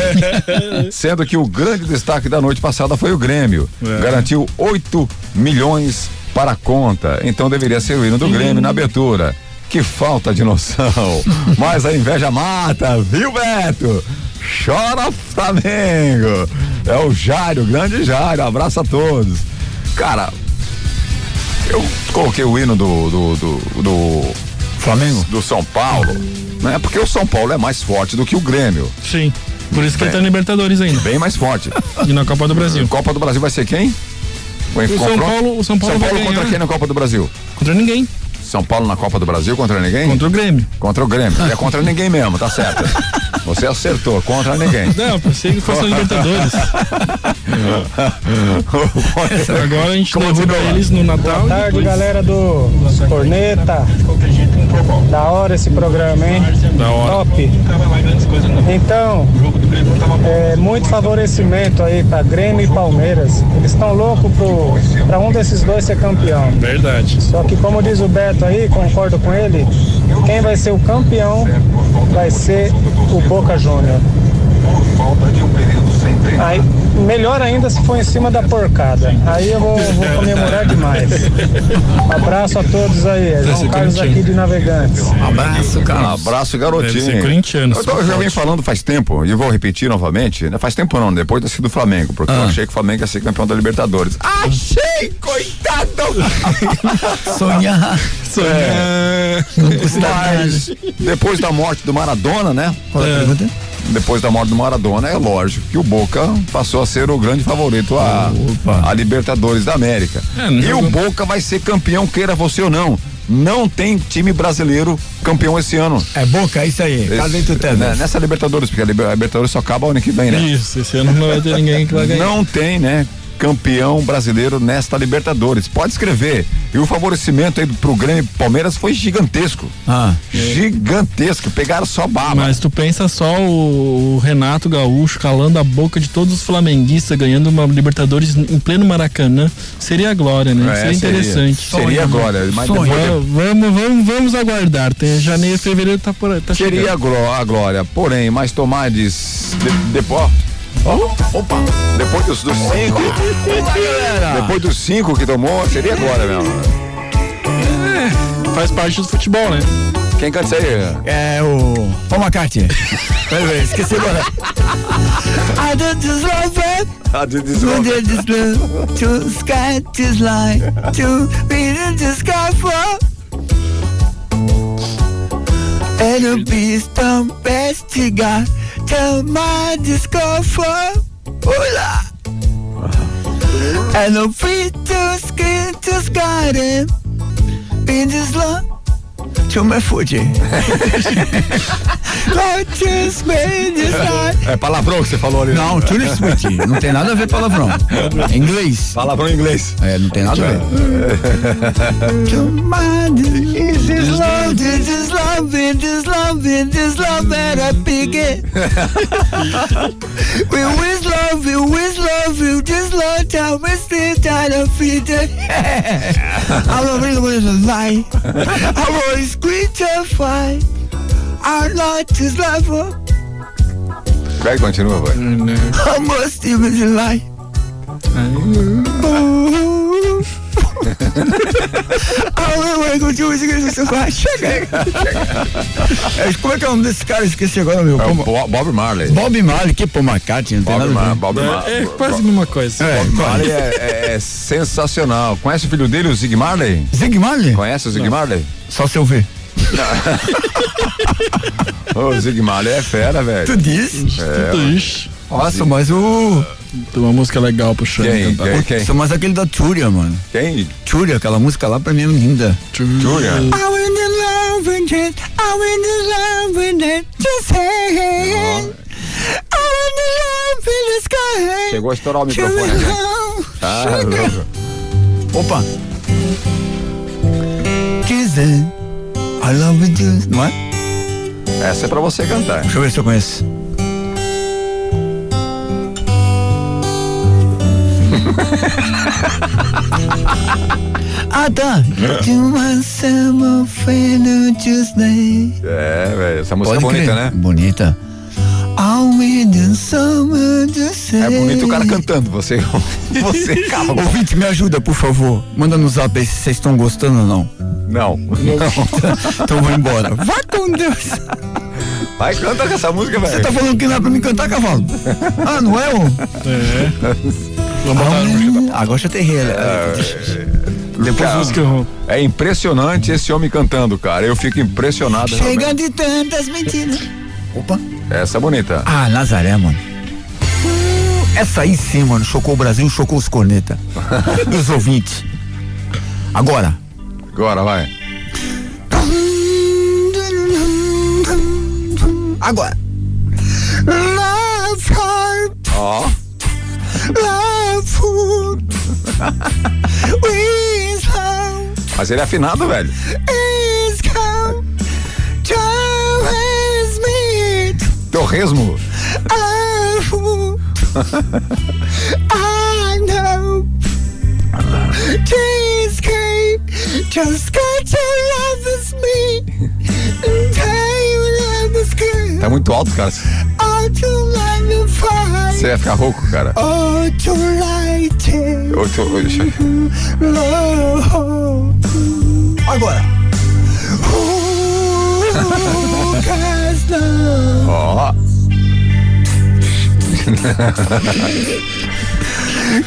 Sendo que o grande destaque da noite passada foi o Grêmio. É. Garantiu 8 milhões para a conta. Então deveria ser o hino do Grêmio na abertura. Que falta de noção. Mas a inveja mata, viu, Beto? Chora Flamengo. É o Jário, o grande Jário. Abraço a todos. Cara, eu coloquei o hino do, do, do, do Flamengo? do São Paulo, né? Porque o São Paulo é mais forte do que o Grêmio. Sim. Por isso que ele Bem. tá em Libertadores ainda. Bem mais forte. E na Copa do Brasil. Copa do Brasil vai ser quem? O, O São Paulo, o São Paulo, vai contra ganhar quem na Copa do Brasil? contra ninguém. São Paulo na Copa do Brasil contra ninguém? Contra o Grêmio. Contra o Grêmio. É contra ninguém mesmo, tá certo. Você acertou, contra ninguém. Não, pensei que fosse Libertadores. Agora a gente derruba eles no Natal. Boa tarde, depois... galera do Corneta. Da hora esse programa, hein? Da hora. Top. Então, é, muito favorecimento aí pra Grêmio e Palmeiras. Eles estão loucos pro, pra um desses dois ser campeão. Verdade. Só que como diz o Beto aí, concordo com ele, quem vai ser o campeão vai ser o Boca Júnior. Aí, melhor ainda se for em cima da porcada. Aí eu vou, vou comemorar demais. Abraço a todos aí. É João Carlos aqui de Navegantes. Abraço, cara. Abraço, garotinho. Deve corintiano, Eu, eu já forte. falando faz tempo, e vou repetir novamente. Né? Faz tempo não, depois de ter sido o Flamengo, porque eu achei que o Flamengo ia ser campeão da Libertadores. Achei, coitado! Sonhar. É, Não custa mas depois da morte do Maradona, né? Qual é a pergunta? Depois da morte do Maradona, é lógico que o Boca passou a ser o grande favorito a, a Libertadores da América. É, e o Boca vai ser campeão, queira você ou não. Não tem time brasileiro campeão esse ano. É boca, é isso aí. Esse- né, Nessa Libertadores, porque a Libertadores só acaba ano que vem, né? Isso, esse ano não vai ter ninguém que vai ganhar. Não tem, né? Campeão brasileiro nesta Libertadores. Pode escrever. E o favorecimento aí pro Grêmio e Palmeiras foi gigantesco. Ah. Gigantesco. Pegaram só bala. Mas tu pensa só o, o Renato Gaúcho calando a boca de todos os flamenguistas, ganhando uma Libertadores em pleno Maracanã. Seria a glória, né? É, seria seria. interessante. Seria a glória, mas depois- Va- Vamos, vamos, vamos aguardar. Tem janeiro, fevereiro tá por tá Seria a chegando. gló- a glória. Porém, mais Tomades. De, ó, opa! Depois dos, dos cinco. Depois dos cinco que tomou, seria a glória mesmo. Faz parte do futebol, né? Quem canta isso aí? É o Paul McCartney. Peraí, esqueci agora. I did this love it. De- de- We did this to sky to line to be in the sky for best you got Tell my discover Hola. And a feet to skin to sky them In this love Made this life. É palavrão que você falou ali. né? Não, Tune Sweet. Não tem nada a ver palavrão. É inglês. Palavrão em inglês. É, não tem nada a ver. Is this love, is this love, is this love, is this love that I begin? We always love you, always love you, just love time, we still trying to feed it. I'm not really with a lie. I'm always creature fight. Our light is love, Vai, continua, vai. I must even a lie. Ah. Chega. É, como é que é o nome desse cara? Esqueci agora, meu. É Como- Bob Marley. Bob Marley, que Paul McCartney, não tem Bob, nada Mar. Bob Marley. É quase a mesma coisa. É, Bob Marley é, é- é sensacional. Conhece o filho dele, o Zig Marley? Zig Marley? Conhece o Zig Marley? Só se eu ver. Ô, o Zig Marley é fera, velho. Tu disse? Tudo isso. Nossa, mas o. Tem uma música legal pro Xande Quem? cantar. Quem? Quem? Mas aquele da Túria, mano. Quem? Túria, aquela música lá pra mim é linda. Júlia. I'm in the love with it. I'm in the love with it. Just say. I'm in the love in the sky. Chegou a estourar o microfone. né? love. Ah, louco. Opa! Kissing. I love you. Não é? Essa é pra você cantar. Deixa eu ver se eu conheço. Ah, tá. É, velho. Essa música Pode é bonita, crer. né? Bonita. É bonito o cara cantando. Você, você cala. a boca. Ouvinte, me ajuda, por favor. Manda no zap aí se vocês estão gostando ou não. Não. Então eu vou embora. Vai com Deus. Vai, canta com essa música, Você velho. tá falando que não é pra mim cantar, cavalo? Ah, não é, ô? É. Vamos botar Agora já tem rei. né? Depois Cara, música eu- É impressionante esse homem cantando, cara. Eu fico impressionado. Chega realmente. de tantas mentiras. Opa. Essa é bonita. Ah, Nazaré, mano. Essa aí sim, mano, chocou o Brasil, chocou os corneta. e os ouvintes. Agora, Agora, vai. agora. Love heart, Ó. love food. Mas ele é afinado, velho. Torresmo. I know. Cheesecake. Just got to love me. Tá muito alto, cara. Oh. Você vai ficar rouco, cara. Oh. Agora. Ó.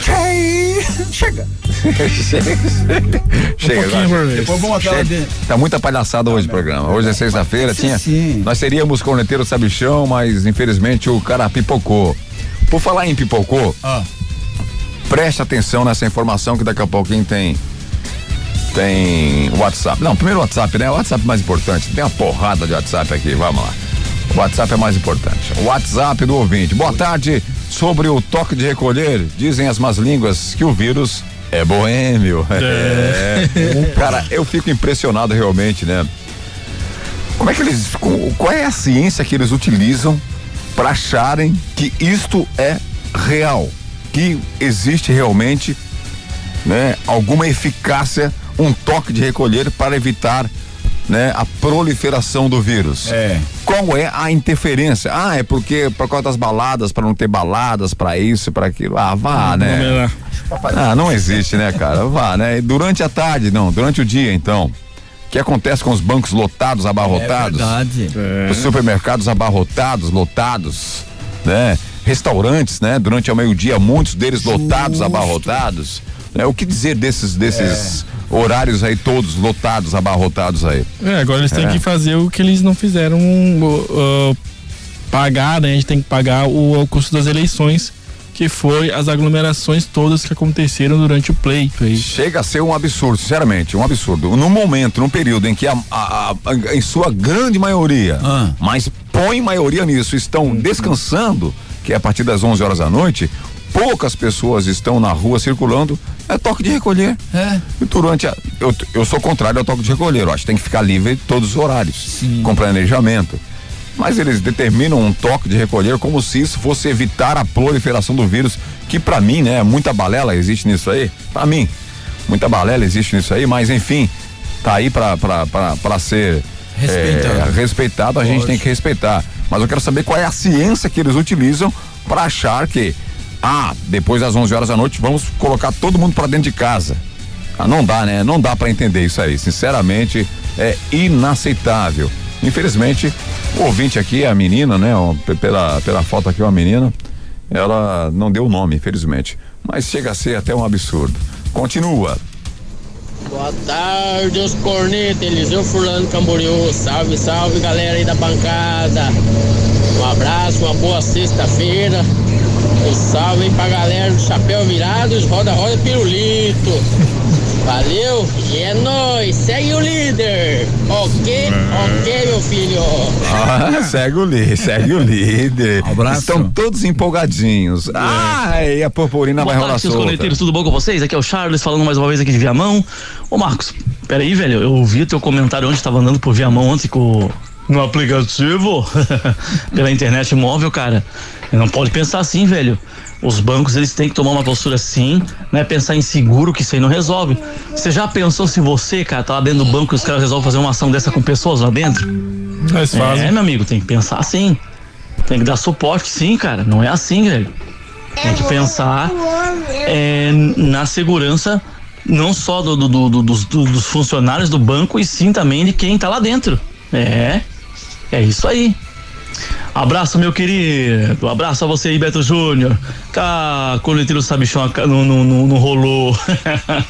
Hey, chega. Chega, vez. Depois vamos até lá Chega. de- Tá muita palhaçada hoje o programa. Hoje é sexta-feira, Sim, tinha. sim. Nós seríamos corneteiros sabichão, mas infelizmente o cara pipocou. Por falar em pipocou, Ah. preste atenção nessa informação que daqui a pouquinho tem. Tem WhatsApp. Não, primeiro WhatsApp, né? O WhatsApp é mais importante. Tem uma porrada de WhatsApp aqui, vamos lá. O WhatsApp é mais importante. O WhatsApp do ouvinte. Boa tarde. Sobre o toque de recolher, dizem as más línguas que o vírus é boêmio. É. Cara, eu fico impressionado realmente, né? Como é que eles. Qual é a ciência que eles utilizam para acharem que isto é real? Que existe realmente né, alguma eficácia, um toque de recolher para evitar né, a proliferação do vírus. É. Qual é a interferência? Ah, é porque por causa das baladas, para não ter baladas, para isso, para aquilo. Ah, vá, né? Ah, não existe, né, cara? Vá, né? Durante a tarde, não, durante o dia, então. O que acontece com os bancos lotados, abarrotados? É verdade. Os supermercados abarrotados, lotados, né? Restaurantes, né? Durante o meio-dia, muitos deles lotados, abarrotados. Né? O que dizer desses, desses horários aí todos lotados, abarrotados aí? É, agora eles têm É. que fazer o que eles não fizeram, uh, pagar, né? A gente tem que pagar o, o custo das eleições, que foi as aglomerações todas que aconteceram durante o pleito aí. Chega a ser um absurdo, sinceramente, um absurdo. No momento, num período em que a, a- a- em sua grande maioria, Ah. mas põe maioria nisso, estão descansando, que é a partir das 11 horas da noite, poucas pessoas estão na rua circulando, é toque de recolher. É. E durante a, eu, eu sou contrário ao toque de recolher, eu acho que tem que ficar livre todos os horários, com planejamento. Mas eles determinam um toque de recolher como se isso fosse evitar a proliferação do vírus, que pra mim, né, muita balela existe nisso aí. Pra mim, muita balela existe nisso aí, mas enfim, tá aí pra ser Respeitado. é, respeitado, a gente tem que respeitar. Mas eu quero saber qual é a ciência que eles utilizam pra achar que, ah, depois das 11 horas da noite, vamos colocar todo mundo pra dentro de casa. Ah, não dá, né? Não dá pra entender isso aí. Sinceramente, é inaceitável. Infelizmente, o ouvinte aqui, a menina, né? ó, Pela, pela foto aqui, uma menina, ela não deu o nome, infelizmente. Mas chega a ser até um absurdo. Continua. Boa tarde, os cornetas, Eliseu Furlano Camboriú. Salve, salve, galera aí da bancada. Um abraço, uma boa sexta-feira. Um salve aí pra galera do Chapéu Virados, Roda Roda Pirulito. Valeu e é nóis, segue o líder. Ok, ok, meu filho. Ah, segue o líder, segue o líder. Abraço. Estão todos empolgadinhos. Ai, a purpurina vai Boa rolar tarde, solta. corneteiros, tudo bom com vocês? Aqui é o Charles falando mais uma vez aqui de Viamão. Ô Marcos, peraí, velho, eu ouvi teu comentário ontem, tava andando por Viamão ontem com no aplicativo pela internet móvel, cara. Não pode pensar assim, velho. Os bancos eles têm que tomar uma postura assim, né? Pensar em seguro, que isso aí não resolve. Você já pensou se você, cara, tá lá dentro do banco e os caras resolvem fazer uma ação dessa com pessoas lá dentro? Mas fazem. É, meu amigo, tem que pensar assim. Tem que dar suporte, sim, cara. Não é assim, velho. Tem que pensar é, na segurança não só do- do- do- do- dos, do- dos funcionários do banco, e sim também de quem tá lá dentro. É. É isso aí. Abraço, meu querido. Abraço a você aí, Beto Júnior. Cá, coleteiro sabichão não, não, não, não rolou.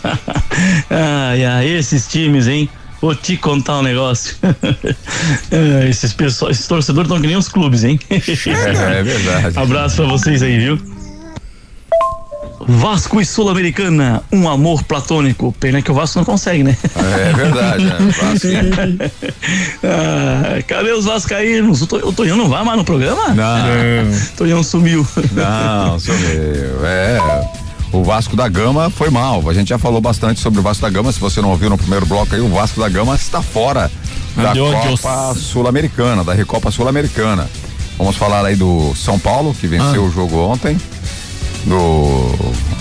ai, ai, esses times, hein? Vou te contar um negócio. Esses, pessoal, esses torcedores estão que nem os clubes, hein? É, é verdade. Abraço pra vocês aí, viu? Vasco e Sul-Americana, um amor platônico. Pena que o Vasco não consegue, né? É verdade, né? Vasco. Ah, cadê os vascaínos? O, To- o Tonhão não vai mais no programa? Não. Tonhão sumiu. Não, sumiu. É. O Vasco da Gama foi mal. A gente já falou bastante sobre o Vasco da Gama. Se você não ouviu no primeiro bloco aí, o Vasco da Gama está fora da Adiós. Copa Sul-Americana, da Recopa Sul-Americana. Vamos falar aí do São Paulo, que venceu Ah. o jogo ontem. Do.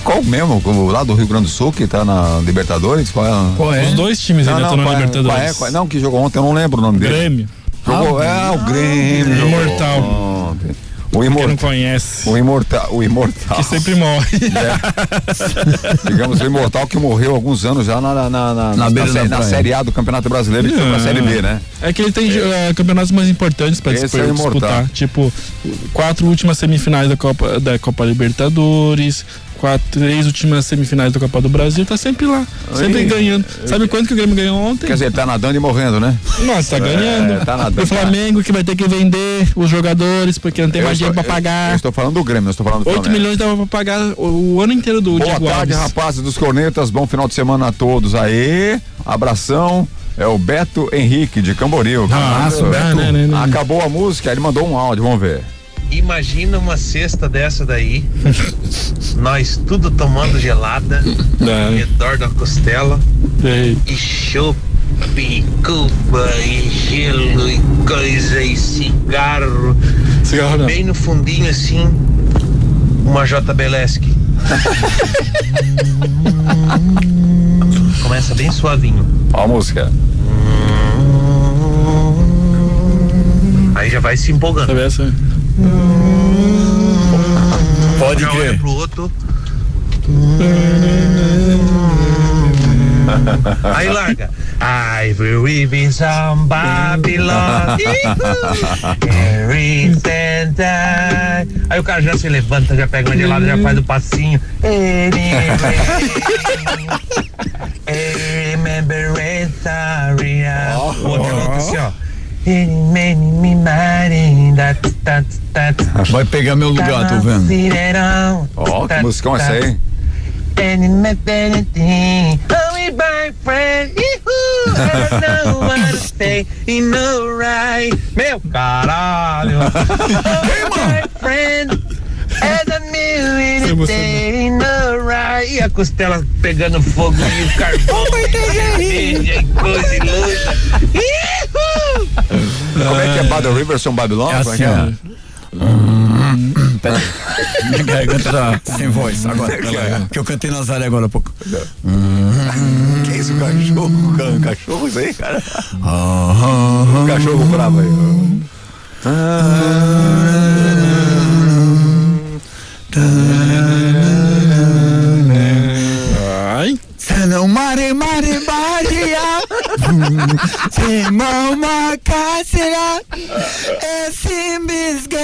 Qual mesmo? Lá do Rio Grande do Sul, que tá na Libertadores? Qual é? Qual é? Os dois times ainda estão na qual é- Libertadores. qual é- qual é- não, que jogou ontem, eu não lembro o nome dele. Grêmio. Jogou, é, o Grêmio. Imortal. O Quem não imortal. conhece. O imortal. O imortal. Que sempre morre. Digamos, o imortal que morreu alguns anos já na, na, na, na, na beira da sé- na. Série A do Campeonato Brasileiro, que foi pra Série B, né? É que ele tem eh, campeonatos mais importantes pra Esse disputar, é imortal. disputar. Tipo, quatro últimas semifinais da Copa, da Copa Libertadores, quatro, três últimas semifinais da Copa do Brasil, tá sempre lá, sempre ganhando. Sabe quanto que o Grêmio ganhou ontem? Quer dizer, tá nadando e morrendo, né? Nossa, tá É, ganhando. tá nadando. o Flamengo que vai ter que vender os jogadores porque não tem Eu mais estou- dinheiro pra pagar. Eu estou falando do Grêmio, eu estou falando do 8 Flamengo. milhões dava pra pagar o, o ano inteiro do Boa Diego tarde, Alves. rapazes dos Cornetas. Bom final de semana a todos. Aê, abração. É o Beto Henrique de Camboriú. Nossa, Beto, né, né, né. Acabou a música, ele mandou um áudio, vamos ver. Imagina uma cesta dessa daí, nós tudo tomando gelada, ao redor da costela, e chopp, e cuba, e gelo, e coisa, e cigarro. Cigarro não. Bem no fundinho assim, uma JBLESC. Começa bem suavinho. Ó a música. Aí já vai se empolgando. Sabe essa? Pode olha crer. pro outro. Aí larga. I will in some Babylon. Every time. Aí o cara já se levanta, já pega uma gelada, já faz o passinho. Remember Etaria. O outro assim, ó. Vai pegar meu lugar, tô vendo. Ó, que musicão é essa aí? Meu caralho! Friend a right. E a costela pegando fogo e o carvão. coisa e luz. Como é que é Battle Riverson Babylon? É Como é assim. Pera aí. Minha garganta tá sem voz agora. Que eu cantei Nazaré agora há pouco. Que é isso, cachorro? Ca- Cachorro isso aí, cara? Um cachorro bravo aí. Ai. Se não mare, mare, Maria. Se mama, cácera. Esse bisgue.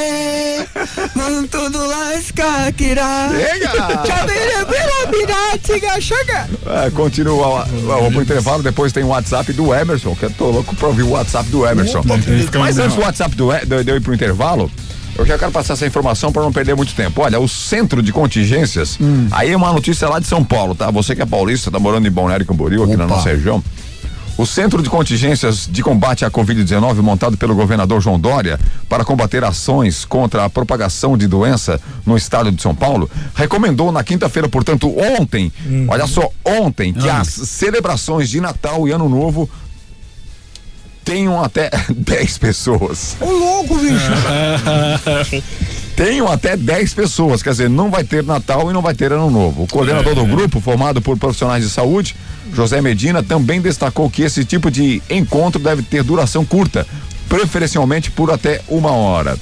Vão tudo lascar, quirá. Chega! Tiga, chega. É, continua. Vamos pro intervalo, depois tem o WhatsApp do Emerson, que eu tô louco pra ouvir o WhatsApp do Emerson. Mas antes do WhatsApp do, E- de eu ir pro intervalo, eu já quero passar essa informação para não perder muito tempo. Olha, o centro de contingências, aí é uma notícia lá de São Paulo, tá? Você que é paulista, tá morando em Balneário Camboriú, aqui na Opa. nossa região. O Centro de Contingências de Combate à Covid-19, montado pelo governador João Dória para combater ações contra a propagação de doença no estado de São Paulo, recomendou na quinta-feira, portanto, ontem, olha só, ontem, que as celebrações de Natal e Ano Novo tenham até 10 pessoas. Ô louco, bicho. Tenham até 10 pessoas, quer dizer, não vai ter Natal e não vai ter Ano Novo. O coordenador do grupo, formado por profissionais de saúde, José Medina, também destacou que esse tipo de encontro deve ter duração curta, preferencialmente por até uma hora.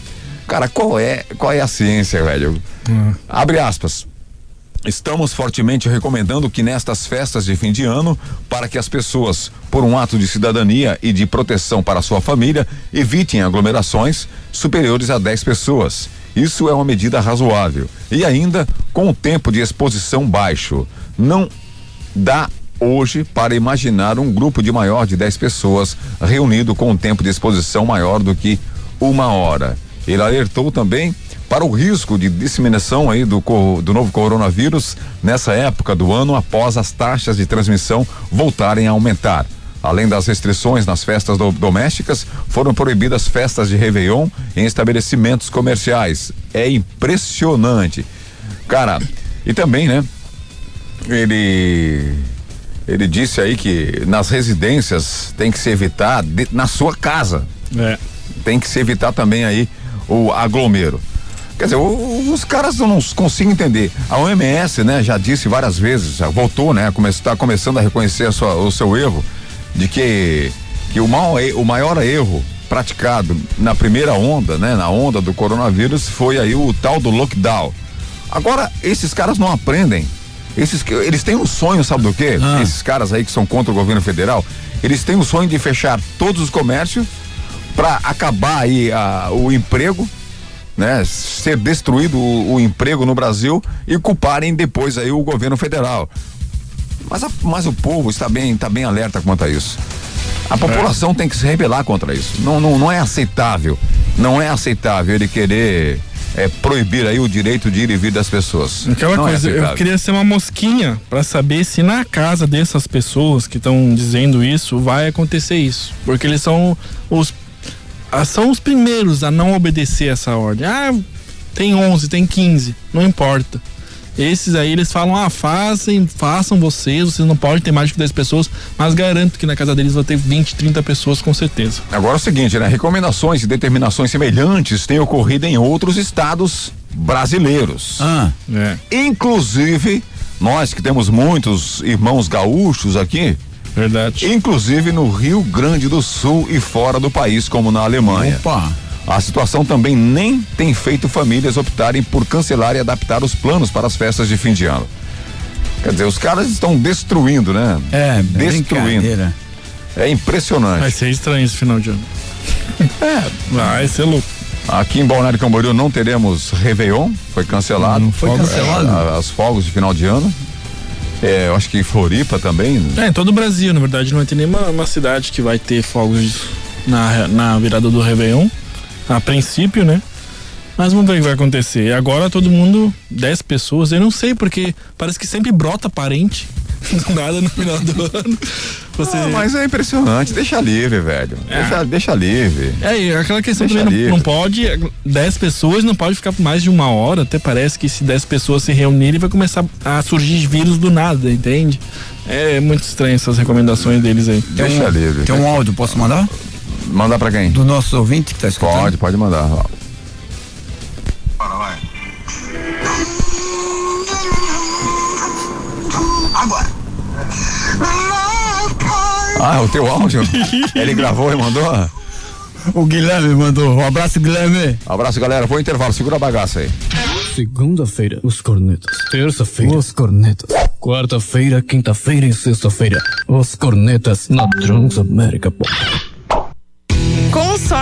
Cara, qual é, qual é a ciência, velho? Abre aspas. Estamos fortemente recomendando que nestas festas de fim de ano, para que as pessoas, por um ato de cidadania e de proteção para sua família, evitem aglomerações superiores a 10 pessoas. Isso é uma medida razoável. E ainda com o tempo de exposição baixo. Não dá hoje para imaginar um grupo de maior de 10 pessoas reunido com um tempo de exposição maior do que uma hora. Ele alertou também para o risco de disseminação aí do, do novo coronavírus nessa época do ano após as taxas de transmissão voltarem a aumentar. Além das restrições nas festas do- domésticas, foram proibidas festas de Réveillon em estabelecimentos comerciais. É impressionante. Cara, e também, né? Ele ele disse aí que nas residências tem que se evitar de- na sua casa. É. Tem que se evitar também aí o aglomero. Quer dizer, o- os caras não consigo entender. A OMS, né, já disse várias vezes, já voltou, né, está começando a reconhecer a sua- o seu erro de que que o, mau e- o maior erro praticado na primeira onda, né, na onda do coronavírus foi aí o tal do lockdown. Agora esses caras não aprendem. Esses que- eles têm um sonho, sabe do quê? Esses caras aí que são contra o governo federal, eles têm o sonho de fechar todos os comércios para acabar aí a- o emprego né, ser destruído o, o, emprego no Brasil e culparem depois aí o governo federal. Mas, a, mas o povo está bem, está bem alerta quanto a isso. A população é. tem que se rebelar contra isso. Não, não, não é aceitável. Não é aceitável ele querer é, proibir aí o direito de ir e vir das pessoas. Aquela não é coisa, é eu queria ser uma mosquinha para saber se na casa dessas pessoas que estão dizendo isso vai acontecer isso, porque eles são os ah, são os primeiros a não obedecer essa ordem. Ah, tem 11, tem 15, não importa. Esses aí eles falam, ah, façam, façam vocês, vocês não podem ter mais de 10 pessoas, mas garanto que na casa deles vai ter 20, 30 pessoas com certeza. Agora é o seguinte, né? Recomendações e determinações semelhantes têm ocorrido em outros estados brasileiros. Ah, é. Inclusive, nós que temos muitos irmãos gaúchos aqui, Verdade. Inclusive no Rio Grande do Sul e fora do país, como na Alemanha. Opa! A situação também nem tem feito famílias optarem por cancelar e adaptar os planos para as festas de fim de ano. Quer dizer, os caras estão destruindo, né? É, destruindo. É impressionante. Vai ser estranho esse final de ano. É, vai ser louco. Aqui em Balneário Camboriú não teremos Réveillon, foi cancelado. Não foi cancelado. É, as fogos de final de ano. É, eu acho que Floripa também. É, em todo o Brasil, na verdade, não vai ter nenhuma uma cidade que vai ter fogos na, na virada do Réveillon. A princípio, né? Mas vamos ver o que vai acontecer. E agora todo mundo, 10 pessoas, eu não sei, porque parece que sempre brota parente. Nada no final do ano. Você... Ah, mas é impressionante, deixa livre, velho. É. Deixa, deixa livre. É, aquela questão deixa também não, não, pode, 10 pessoas não pode ficar por mais de uma hora, até parece que se 10 pessoas se reunirem vai começar a surgir vírus do nada, entende? É muito estranho essas recomendações deles aí. Deixa um, livre. Tem um áudio, posso mandar? Mandar pra quem? Do nosso ouvinte que tá escutando. Pode, pode mandar. Bora, vai. Agora. Ah, o teu áudio? Ele gravou e mandou? O Guilherme mandou. Um abraço, Guilherme. Um abraço, galera. Vou intervalo. Segura a bagaça aí. Segunda-feira, os cornetas. Terça-feira, os cornetas. Quarta-feira, quinta-feira e sexta-feira, os cornetas na Transamérica Pop.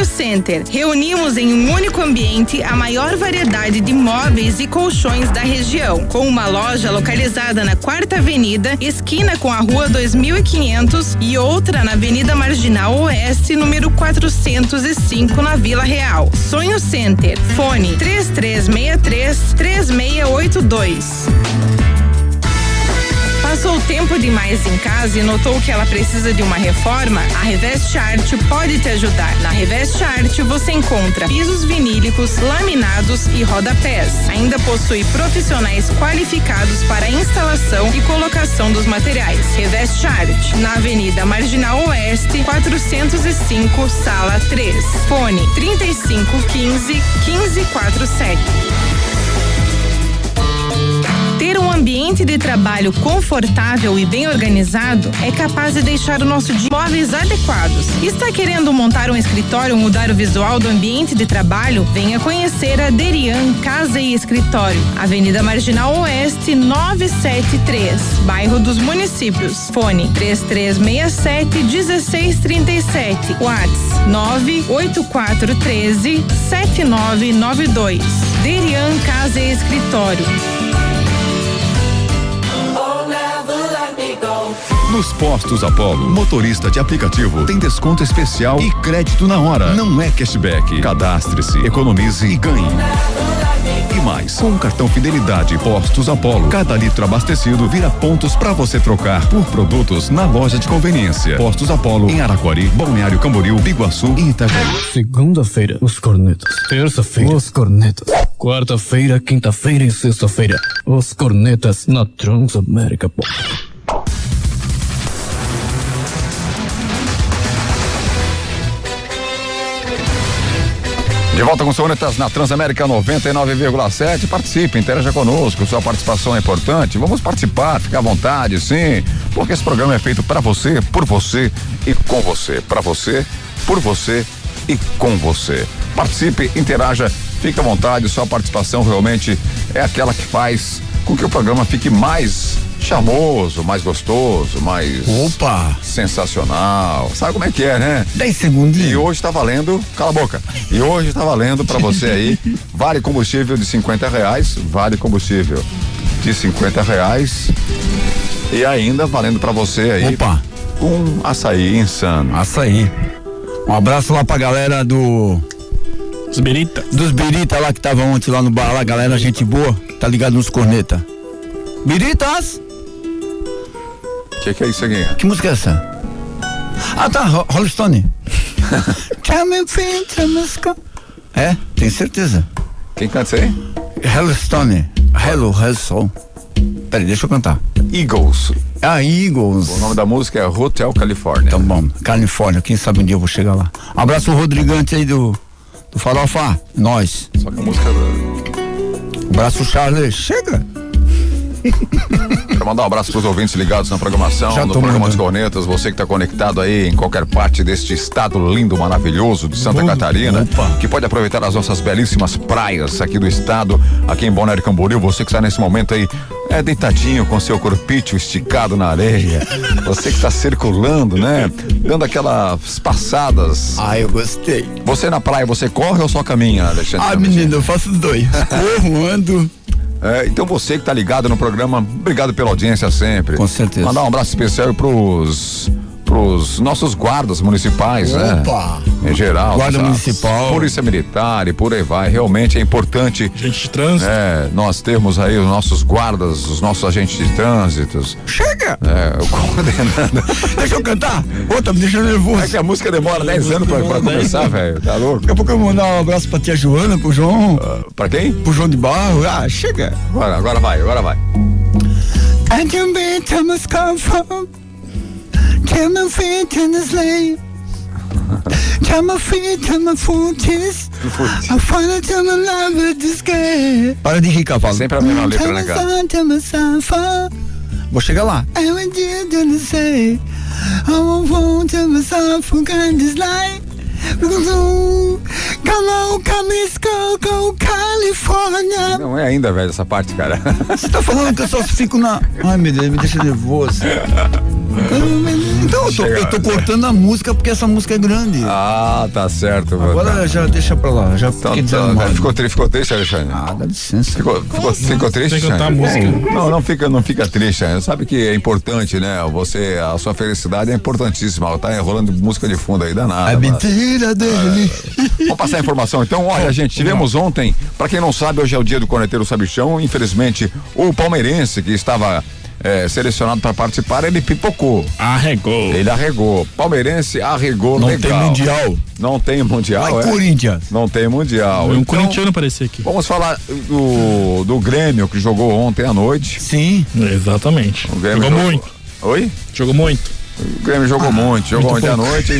Sonho Center. Reunimos em um único ambiente a maior variedade de móveis e colchões da região, com uma loja localizada na Quarta Avenida, esquina com a Rua 2500 e outra na Avenida Marginal Oeste, número 405, na Vila Real. Sonho Center. Fone 3363 3682. Passou tempo demais em casa e notou que ela precisa de uma reforma? A Revest Art pode te ajudar. Na Revest Art você encontra pisos vinílicos, laminados e rodapés. Ainda possui profissionais qualificados para instalação e colocação dos materiais. Revest Art, na Avenida Marginal Oeste, 405, sala 3. Fone 3515 1547. Um ambiente de trabalho confortável e bem organizado é capaz de deixar o nosso dia móveis adequados. Está querendo montar um escritório ou mudar o visual do ambiente de trabalho? Venha conhecer a Derian Casa e Escritório, Avenida Marginal Oeste 973, bairro dos Municípios. Fone 3367 1637. Whats 98413 7992. Derian Casa e Escritório. Nos postos Apollo, motorista de aplicativo tem desconto especial e crédito na hora. Não é cashback. Cadastre-se, economize e ganhe. E mais, com o cartão Fidelidade Postos Apollo, cada litro abastecido vira pontos para você trocar por produtos na loja de conveniência. Postos Apollo em Araquari, Balneário Camboriú, Biguaçu e Itajaí. Segunda-feira, os cornetas. Terça-feira, os cornetas. Quarta-feira, quinta-feira e sexta-feira, os cornetas na Transamérica Pop. De volta com Sonetas na Transamérica 99,7. Participe, interaja conosco. Sua participação é importante. Vamos participar, fica à vontade, sim. Porque esse programa é feito para você, por você e com você. Para você, por você e com você. Participe, interaja, fique à vontade. Sua participação realmente é aquela que faz com que o programa fique mais charmoso, mais gostoso, mais. Opa! Sensacional. Sabe como é que é, né? 10 segundinhos. E hoje tá valendo, cala a boca. E hoje tá valendo para você aí, vale combustível de 50 reais, vale combustível de 50 reais. E ainda valendo para você aí. Opa! Um açaí insano. Açaí. Um abraço lá pra galera do. Dos Birita. Dos Birita lá que tava ontem lá no bar, lá, galera, gente boa, tá ligado nos corneta. Biritas! O que, que é isso aqui? Que música é essa? Ah tá, Ro- Rolling Stone. É, tenho certeza. Quem canta isso aí? Rolling Stone. Hello, Hello. Peraí, deixa eu cantar. Eagles. Ah, Eagles. O nome da música é Hotel California. Então bom, Califórnia, quem sabe um dia eu vou chegar lá. Um abraço o Rodrigante aí do, do Farofa, nós. Só que a música. Abraço Charles, chega. Quero mandar um abraço para os ouvintes ligados na programação Já tô programa dos Cornetas. Você que está conectado aí em qualquer parte deste estado lindo, maravilhoso de Santa Catarina, que pode aproveitar as nossas belíssimas praias aqui do estado, aqui em Balneário Camboriú. Você que está nesse momento aí é deitadinho com seu corpício esticado na areia. Você que está circulando, né? Dando aquelas passadas. Ah, eu gostei. Você na praia, você corre ou só caminha, Alexandre? Ah, menino, eu faço os dois. Corro, ando. É, então você que tá ligado no programa, obrigado pela audiência sempre. Com certeza. Mandar um abraço especial pros pros nossos guardas municipais, Opa! né? Em geral. Guarda nossa municipal. Polícia militar e por aí vai. Realmente é importante. Gente de trânsito. É, nós termos aí os nossos guardas, os nossos agentes de trânsitos. Chega! É, o coordenando. Deixa eu cantar. Ô, tá me deixando nervoso. É que a música demora 10 anos pra, pra começar, velho. Tá louco? Daqui a pouco eu vou mandar um abraço pra tia Joana, pro João. Pra quem? Pro João de Barro. Ah, chega. Agora, agora vai, agora vai. I can be Thomas Comfort. Tell my feet in the sleigh. Tell my feet in my footies. I wanna tell my love with this guy. Para de rir, cavalo. Sempre a mesma letra, né, cara? Vou chegar lá. I want you to say. I won't tell myself who can this oh, go, go California. Não é ainda, velho, essa parte, cara. Você tá falando que eu só fico na. Ai, meu Deus, me deixa nervoso. Então, eu tô, eu tô cortando a música porque essa música é grande. Ah, tá certo. Agora já deixa pra lá, já Então, fiquei então, desanimado. ficou, tri- ficou triste, Alexandre? Ah, dá licença. Ficou, ficou, ficou triste, Alexandre? Não, não fica, não fica triste, Alexandre. Sabe que é importante, né? Você, a sua felicidade é importantíssima. Tá enrolando música de fundo aí, danada. É mano. Mentira dele. Vamos passar a informação. Então, olha, gente, tivemos ontem, pra quem não sabe, hoje é o dia do Corneteiro Sabichão. Infelizmente, o palmeirense que estava eh, selecionado para participar, ele pipocou. Arregou. Ele arregou. Palmeirense arregou Não legal. tem mundial. Não tem mundial, Vai, é? Corinthians. Não tem mundial. Um Então, corintiano parecia aqui. Vamos falar do, do Grêmio que jogou ontem à noite. Sim. Exatamente. Grêmio Jogou muito. Oi? Jogou muito. O Grêmio jogou muito, jogou ontem à noite,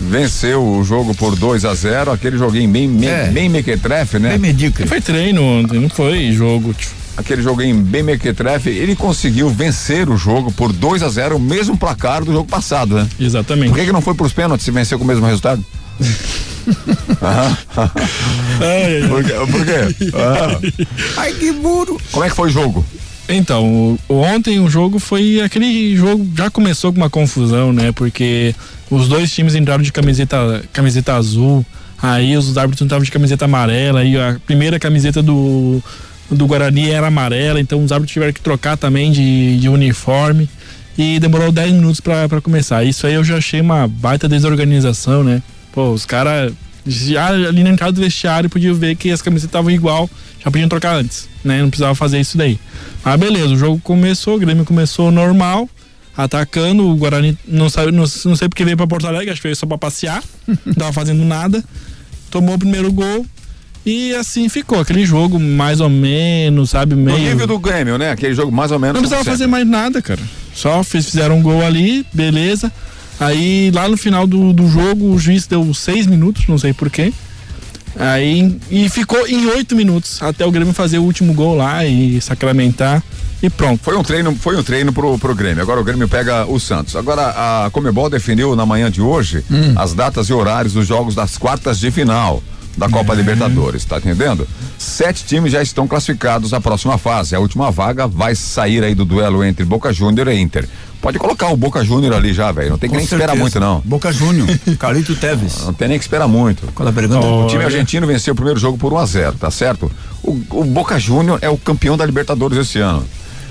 venceu o jogo por 2 a 0 aquele joguinho bem, bem, É. bem mequetrefe, né? Bem medíocre. Foi treino ontem, não foi jogo. Tipo. Aquele joguinho bem mequetrefe, ele conseguiu vencer o jogo por 2 a 0 o mesmo placar do jogo passado, né? Exatamente. Por que, que não foi pros pênaltis se venceu com o mesmo resultado? Ah. Ai, ai, Por quê? Por quê? Ah. Ai, que burro. Como é que foi o jogo? Então, ontem o jogo foi aquele jogo já começou com uma confusão, né? Porque os dois times entraram de camiseta camiseta azul, aí os árbitros estavam de camiseta amarela, aí a primeira camiseta do do Guarani era amarela, então os árbitros tiveram que trocar também de, de uniforme. e demorou 10 minutos para começar. Isso aí eu já achei uma baita desorganização, né? Pô, os caras já ali na entrada do vestiário podiam ver que as camisetas estavam igual, já podiam trocar antes, né? Não precisava fazer isso daí. Mas beleza, o jogo começou, o Grêmio começou normal, atacando, o Guarani não sabe, não, não sei porque veio para Porto Alegre, acho que veio só para passear, não tava fazendo nada. Tomou o primeiro gol, e assim ficou, aquele jogo mais ou menos, sabe, meio. No nível do Grêmio, né? Aquele jogo mais ou menos. Não precisava fazer mais nada, cara. Só fiz, fizeram um gol ali, beleza. Aí lá no final do, do jogo o juiz deu seis minutos, não sei porquê. Aí e ficou em oito minutos até o Grêmio fazer o último gol lá e sacramentar e pronto. Foi um treino, foi um treino pro, pro Grêmio. Agora o Grêmio pega o Santos. Agora a Comebol definiu na manhã de hoje hum. as datas e horários dos jogos das quartas de final da Copa é. Libertadores, tá entendendo? Sete times já estão classificados à próxima fase. A última vaga vai sair aí do duelo entre Boca Júnior e Inter. Pode colocar o Boca Júnior ali já, velho. Não tem que Com nem certeza. esperar muito, não. Boca Júnior, Carlito Teves. Não tem nem que esperar muito. Qual a pergunta? Oh, o time argentino venceu o primeiro jogo por 1 a 0 tá certo? O, o Boca Júnior é o campeão da Libertadores esse ano.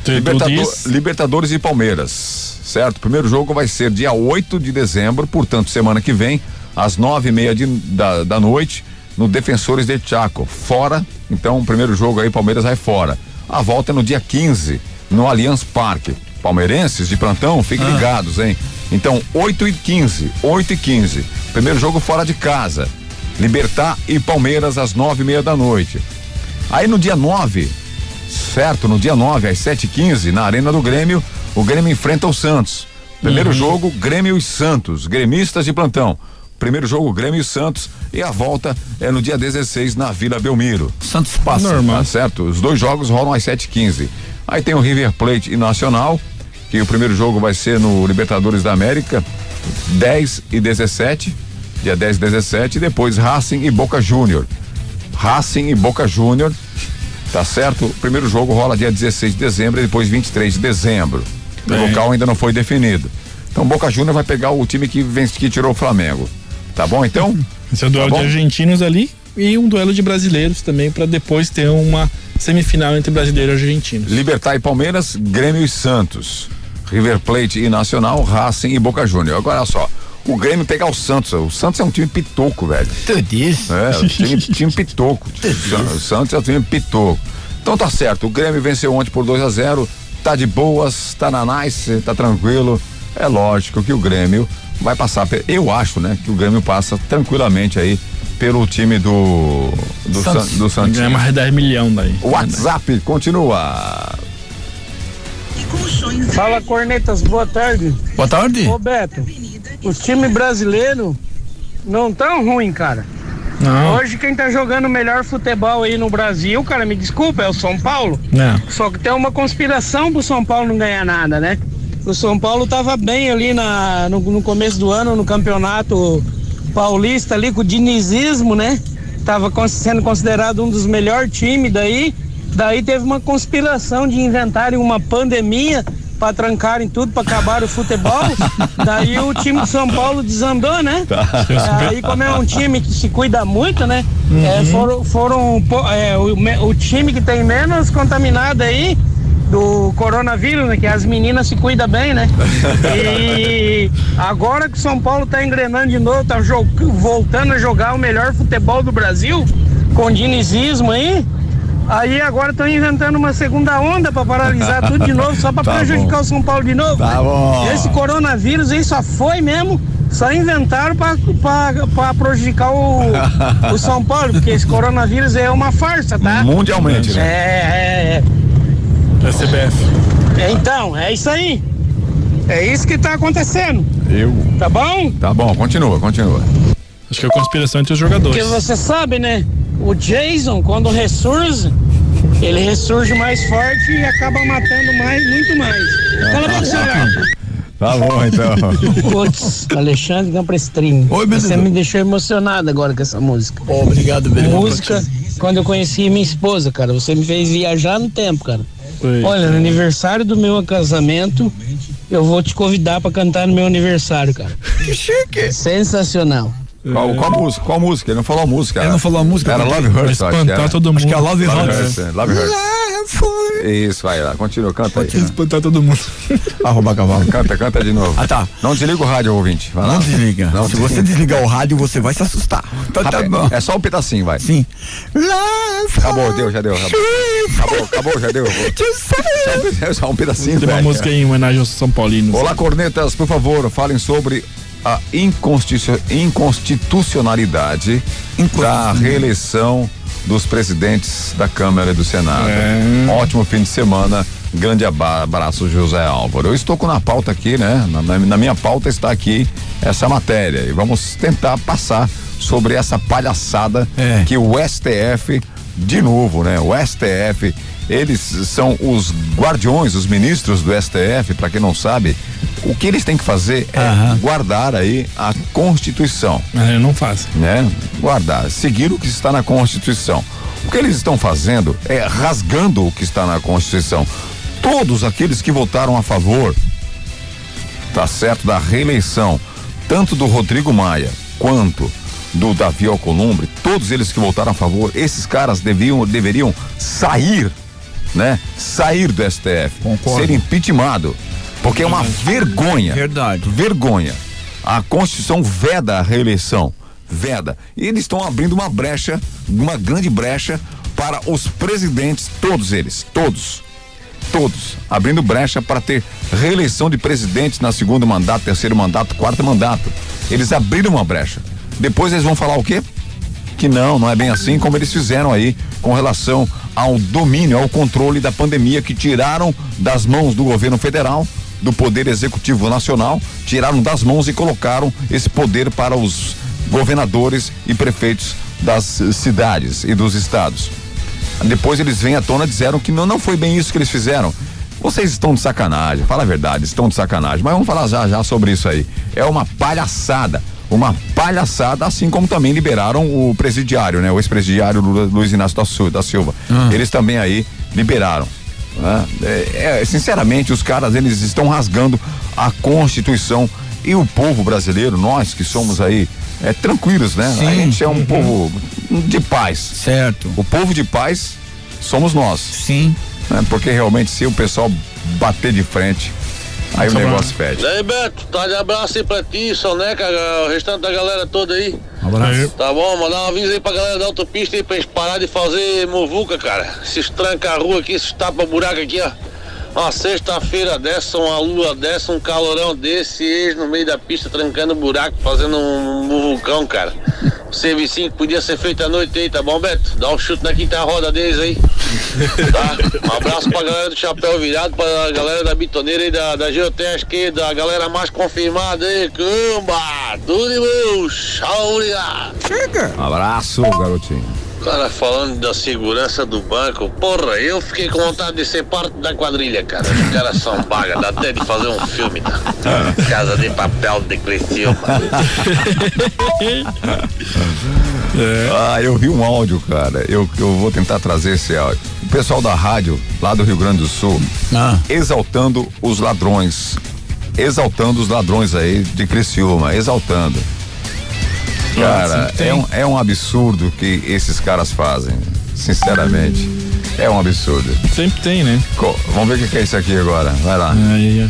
Libertador, Libertadores e Palmeiras, certo? O primeiro jogo vai ser dia 8 de dezembro, portanto, semana que vem, às nove e meia de, da, da noite no Defensores de Chaco, fora. Então, o primeiro jogo aí, Palmeiras vai fora. A volta é no dia 15, no Allianz Parque. Palmeirenses de plantão, fiquem ah. ligados, hein? Então, 8 e 15, 8 e 15. Primeiro jogo fora de casa. Libertar e Palmeiras às nove e meia da noite. Aí no dia 9, certo? No dia 9, às 7 e 15 na Arena do Grêmio, o Grêmio enfrenta o Santos. Primeiro uhum. jogo, Grêmio e Santos, gremistas de plantão. Primeiro jogo, Grêmio e Santos. E a volta é no dia 16 na Vila Belmiro. Santos passa. Normal. Tá certo? Os dois jogos rolam às 7h15. Aí tem o River Plate e Nacional, que o primeiro jogo vai ser no Libertadores da América, 10 e 17. Dia 10 e 17. E depois Racing e Boca Júnior. Racing e Boca Júnior. Tá certo? O primeiro jogo rola dia 16 de dezembro e depois 23 de dezembro. O local ainda não foi definido. Então Boca Júnior vai pegar o time que, vence, que tirou o Flamengo. Tá bom então? Esse é o duelo tá de argentinos ali e um duelo de brasileiros também para depois ter uma semifinal entre brasileiro e argentino. Libertar e Palmeiras, Grêmio e Santos. River Plate e Nacional, Racing e Boca Júnior. Agora só, o Grêmio pegar o Santos. O Santos é um time pitoco, velho. Tudo isso. É, um time, time pitoco. o Santos é um time pitoco. Então tá certo, o Grêmio venceu ontem por 2 a 0 tá de boas, tá na nice, tá tranquilo. É lógico que o Grêmio vai passar. Eu acho, né, que o Grêmio passa tranquilamente aí pelo time do do Santos. San, do Santos. Ganha mais 10 milhões daí. O WhatsApp continua. Fala Cornetas, boa tarde. Boa tarde. Ô Beto, os times brasileiros não tão ruim, cara. Não. Hoje quem tá jogando o melhor futebol aí no Brasil, cara, me desculpa, é o São Paulo. Não. Só que tem uma conspiração pro São Paulo não ganhar nada, né? O São Paulo estava bem ali na, no, no, começo do ano no campeonato paulista ali com o dinizismo, né? Tava sendo considerado um dos melhores times daí. Daí teve uma conspiração de inventarem uma pandemia para trancarem tudo, para acabar o futebol. Daí o time de São Paulo desandou, né? Tá. Aí, como é um time que se cuida muito, né? Uhum. É, foram foram é, o, o time que tem menos contaminado aí do coronavírus, né? Que as meninas se cuidam bem, né? E agora que São Paulo tá engrenando de novo, tá voltando a jogar o melhor futebol do Brasil, com dinizismo aí. Aí agora estão inventando uma segunda onda para paralisar tudo de novo, só para tá prejudicar bom. o São Paulo de novo. Tá bom. Esse coronavírus aí só foi mesmo, só inventaram para prejudicar o, o São Paulo, porque esse coronavírus é uma farsa, tá? Mundialmente, né? É, é, é da CBF. É, então, é isso aí. É isso que tá acontecendo. Eu. Tá bom? Tá bom, continua, continua. Acho que é conspiração entre os jogadores. Porque você sabe, né? O Jason, quando ressurge, ele ressurge mais forte e acaba matando mais, muito mais. Fala pra você, Tá bom, então. Putz, Alexandre Camprestrini. Oi, meu Você me deixou emocionado agora com essa música. Oh, obrigado, Beleza. Música, quando eu conheci minha esposa, cara, você me fez viajar no tempo, cara. Olha, no aniversário do meu casamento, eu vou te convidar para cantar no meu aniversário, cara. Que chique! Sensacional. Qual, qual música? Qual música? Ele não falou a música. Ele não falou a música. Era Love Hurts, acho. Espantar todo mundo. Acho que é Love Hurts. Love Hurts. Isso, vai lá, continua, canta aí. Pode espantar todo mundo. Arroba cavalo. Canta, canta de novo. Ah, tá. Não desliga o rádio, ouvinte. Vai lá. Não desliga. Não Se você desligar o rádio, você vai se assustar. Então tá Rápido. bom. É só um pedacinho, vai. Sim. Acabou, deu, já deu. Acabou, acabou, já deu. É só um pedacinho, Tem uma velho. música em homenagem aos São Paulinos. Olá, cornetas, por favor, falem sobre a inconstitu- inconstitucionalidade da reeleição dos presidentes da Câmara e do Senado. Ótimo fim de semana. Grande abraço, José Álvaro. Eu estou com na pauta aqui, né? Na, na- na minha pauta está aqui essa matéria e vamos tentar passar sobre essa palhaçada que o STF, de novo, né? O STF, eles são os guardiões, os ministros do STF, para quem não sabe, o que eles têm que fazer é guardar aí a Constituição. É, não fazem. Né? Guardar, seguir o que está na Constituição. O que eles estão fazendo é rasgando o que está na Constituição. Todos aqueles que votaram a favor, tá certo, da reeleição, tanto do Rodrigo Maia quanto do Davi Alcolumbre, todos eles que votaram a favor, esses caras deviam, deveriam sair, né? Sair do STF, Concordo. ser impeachmentado, porque é uma vergonha. Verdade. Vergonha. A Constituição veda a reeleição, veda. E eles estão abrindo uma brecha, uma grande brecha para os presidentes, todos eles, todos todos, abrindo brecha para ter reeleição de presidentes na segundo mandato, terceiro mandato, quarto mandato. Eles abriram uma brecha. Depois eles vão falar o quê? Que não, não é bem assim como eles fizeram aí com relação ao domínio, ao controle da pandemia que tiraram das mãos do governo federal, do poder executivo nacional, tiraram das mãos e colocaram esse poder para os governadores e prefeitos das cidades e dos estados. Depois eles vêm à tona e disseram que não, não foi bem isso que eles fizeram. Vocês estão de sacanagem, fala a verdade, estão de sacanagem. Mas vamos falar já já sobre isso aí. É uma palhaçada. Uma palhaçada, assim como também liberaram o presidiário, né? O ex-presidiário Lu- Luiz Inácio da Sil- da Silva. Eles também aí liberaram. né? É, é, sinceramente, os caras eles estão rasgando a Constituição e o povo brasileiro, nós que somos aí é, tranquilos, né? A gente é um povo de paz. Certo. O povo de paz somos nós. Sim. Porque realmente se o pessoal bater de frente, aí o negócio fede. E aí, Beto, tá de abraço aí pra ti, Soneca, o restante da galera toda aí. Um abraço. Tá bom, mandar um aviso aí pra galera da autopista aí pra eles parar de fazer muvuca, cara. Esses tranca a rua aqui, esses tapa-buraco aqui, ó. Uma sexta-feira dessa, uma lua dessa, um calorão desse, eles no meio da pista trancando buraco, fazendo um muvucão, cara. O servicinho que podia ser feito à noite aí, tá bom, Beto? Dá um chute na quinta roda deles aí. Tá? Um abraço pra galera do Chapéu Virado, pra galera da Bitoneira e da, da Geotesca, da galera mais confirmada aí, camba! Tudo de bom, tchau, obrigado! Chega! Um abraço, garotinho. Cara, falando da segurança do banco, porra, eu fiquei com vontade de ser parte da quadrilha, cara. Os caras são baga, dá até de fazer um filme, tá? Casa de papel de Criciúma. Ah, eu vi um áudio, cara. Eu, eu vou tentar trazer esse áudio. O pessoal da rádio lá do Rio Grande do Sul exaltando os ladrões. Exaltando os ladrões aí de Criciúma, exaltando. Cara, é um, é um absurdo que esses caras fazem. Sinceramente. É um absurdo. Sempre tem, né? Co- vamos ver o que que é isso aqui agora. Vai lá. Ai, ai.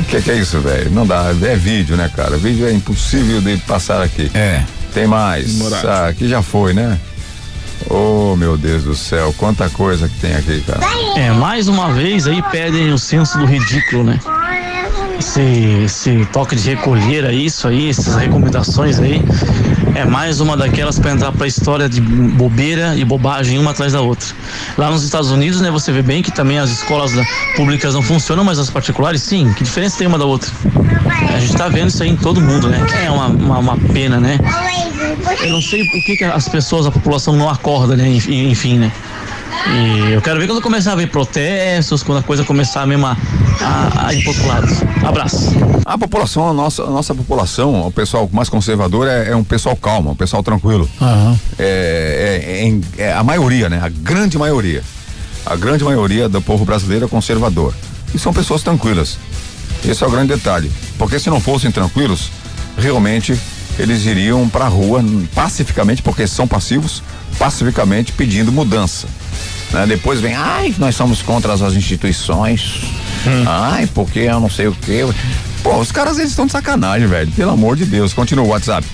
O que, que é isso, velho? Não dá. É vídeo, né, cara? Vídeo é impossível de passar aqui. É. Tem mais. Ah, aqui já foi, né? Oh, meu Deus do céu, quanta coisa que tem aqui, cara. É, mais uma vez aí pedem o senso do ridículo, né? Esse, esse toque de recolher aí, isso aí, essas recomendações aí, é mais uma daquelas para entrar pra história de bobeira e bobagem uma atrás da outra. Lá nos Estados Unidos, né, você vê bem que também as escolas públicas não funcionam, mas as particulares sim. Que diferença tem uma da outra? A gente tá vendo isso aí em todo mundo, né? É uma, uma, uma pena, né? Eu não sei por que, que as pessoas, a população não acorda, né? Enfim, né? E eu quero ver quando começar a ver protestos, quando a coisa começar mesmo a, a, a ir pro outro lado. Abraço. A população, a nossa, a nossa população, o pessoal mais conservador é, é um pessoal calmo, um pessoal tranquilo. É, é- é em- é a maioria, né? A grande maioria. A grande maioria do povo brasileiro é conservador. E são pessoas tranquilas. Esse é o grande detalhe. Porque se não fossem tranquilos, realmente eles iriam pra rua pacificamente, porque são passivos, pacificamente pedindo mudança. Né? Depois vem, ai, nós somos contra as instituições. Hum. Ai, porque eu não sei o quê. Pô, os caras eles estão de sacanagem, velho. Pelo amor de Deus. Continua o WhatsApp.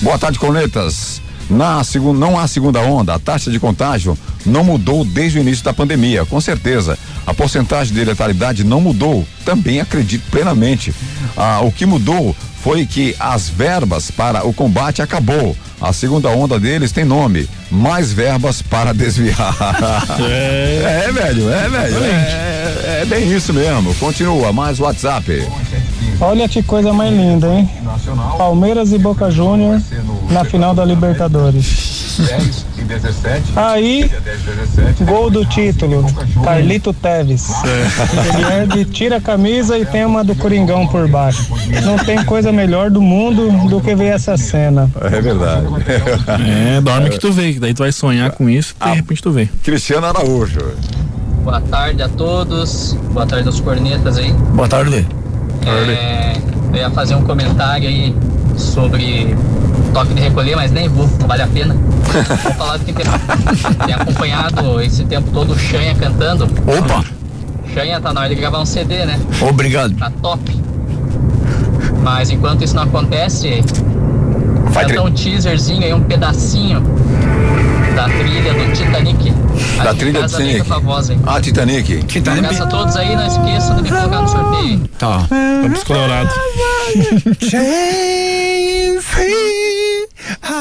Boa tarde, cornetas. Na segunda, não há segunda onda, a taxa de contágio não mudou desde o início da pandemia, com certeza. A porcentagem de letalidade não mudou, também acredito plenamente. Ah, o que mudou foi que as verbas para o combate acabou. A segunda onda deles tem nome: mais verbas para desviar. É, é velho, é velho. É, é, bem isso mesmo. Continua, mais WhatsApp. Olha que coisa mais linda, hein? Palmeiras e Boca Juniors na final da Libertadores. 10 e 17. Aí, 10, 17, gol do título, Carlito Teves. Ele é de tira a camisa e tem uma do Coringão por baixo. Não tem coisa melhor do mundo do que ver essa cena. É verdade. É, dorme que tu vê, daí tu vai sonhar com isso, de repente tu vê. Cristiano Araújo. Boa tarde a todos. Boa tarde aos cornetas aí. Boa tarde. É, eu ia fazer um comentário aí sobre toque de recolher, mas nem vou, não vale a pena. Vou falar do que tem, tem acompanhado esse tempo todo o Xanha cantando. Opa! Xanha tá na hora de gravar um CD, né? Obrigado. Tá top. Mas enquanto isso não acontece, Vai canta um teaserzinho aí, um pedacinho da trilha do Titanic. Da trilha do Titanic. Ah, Titanic. Titanic. Peça a todos aí, não esqueçam de me colocar no sorteio. Tá. Vamos colorado. I tell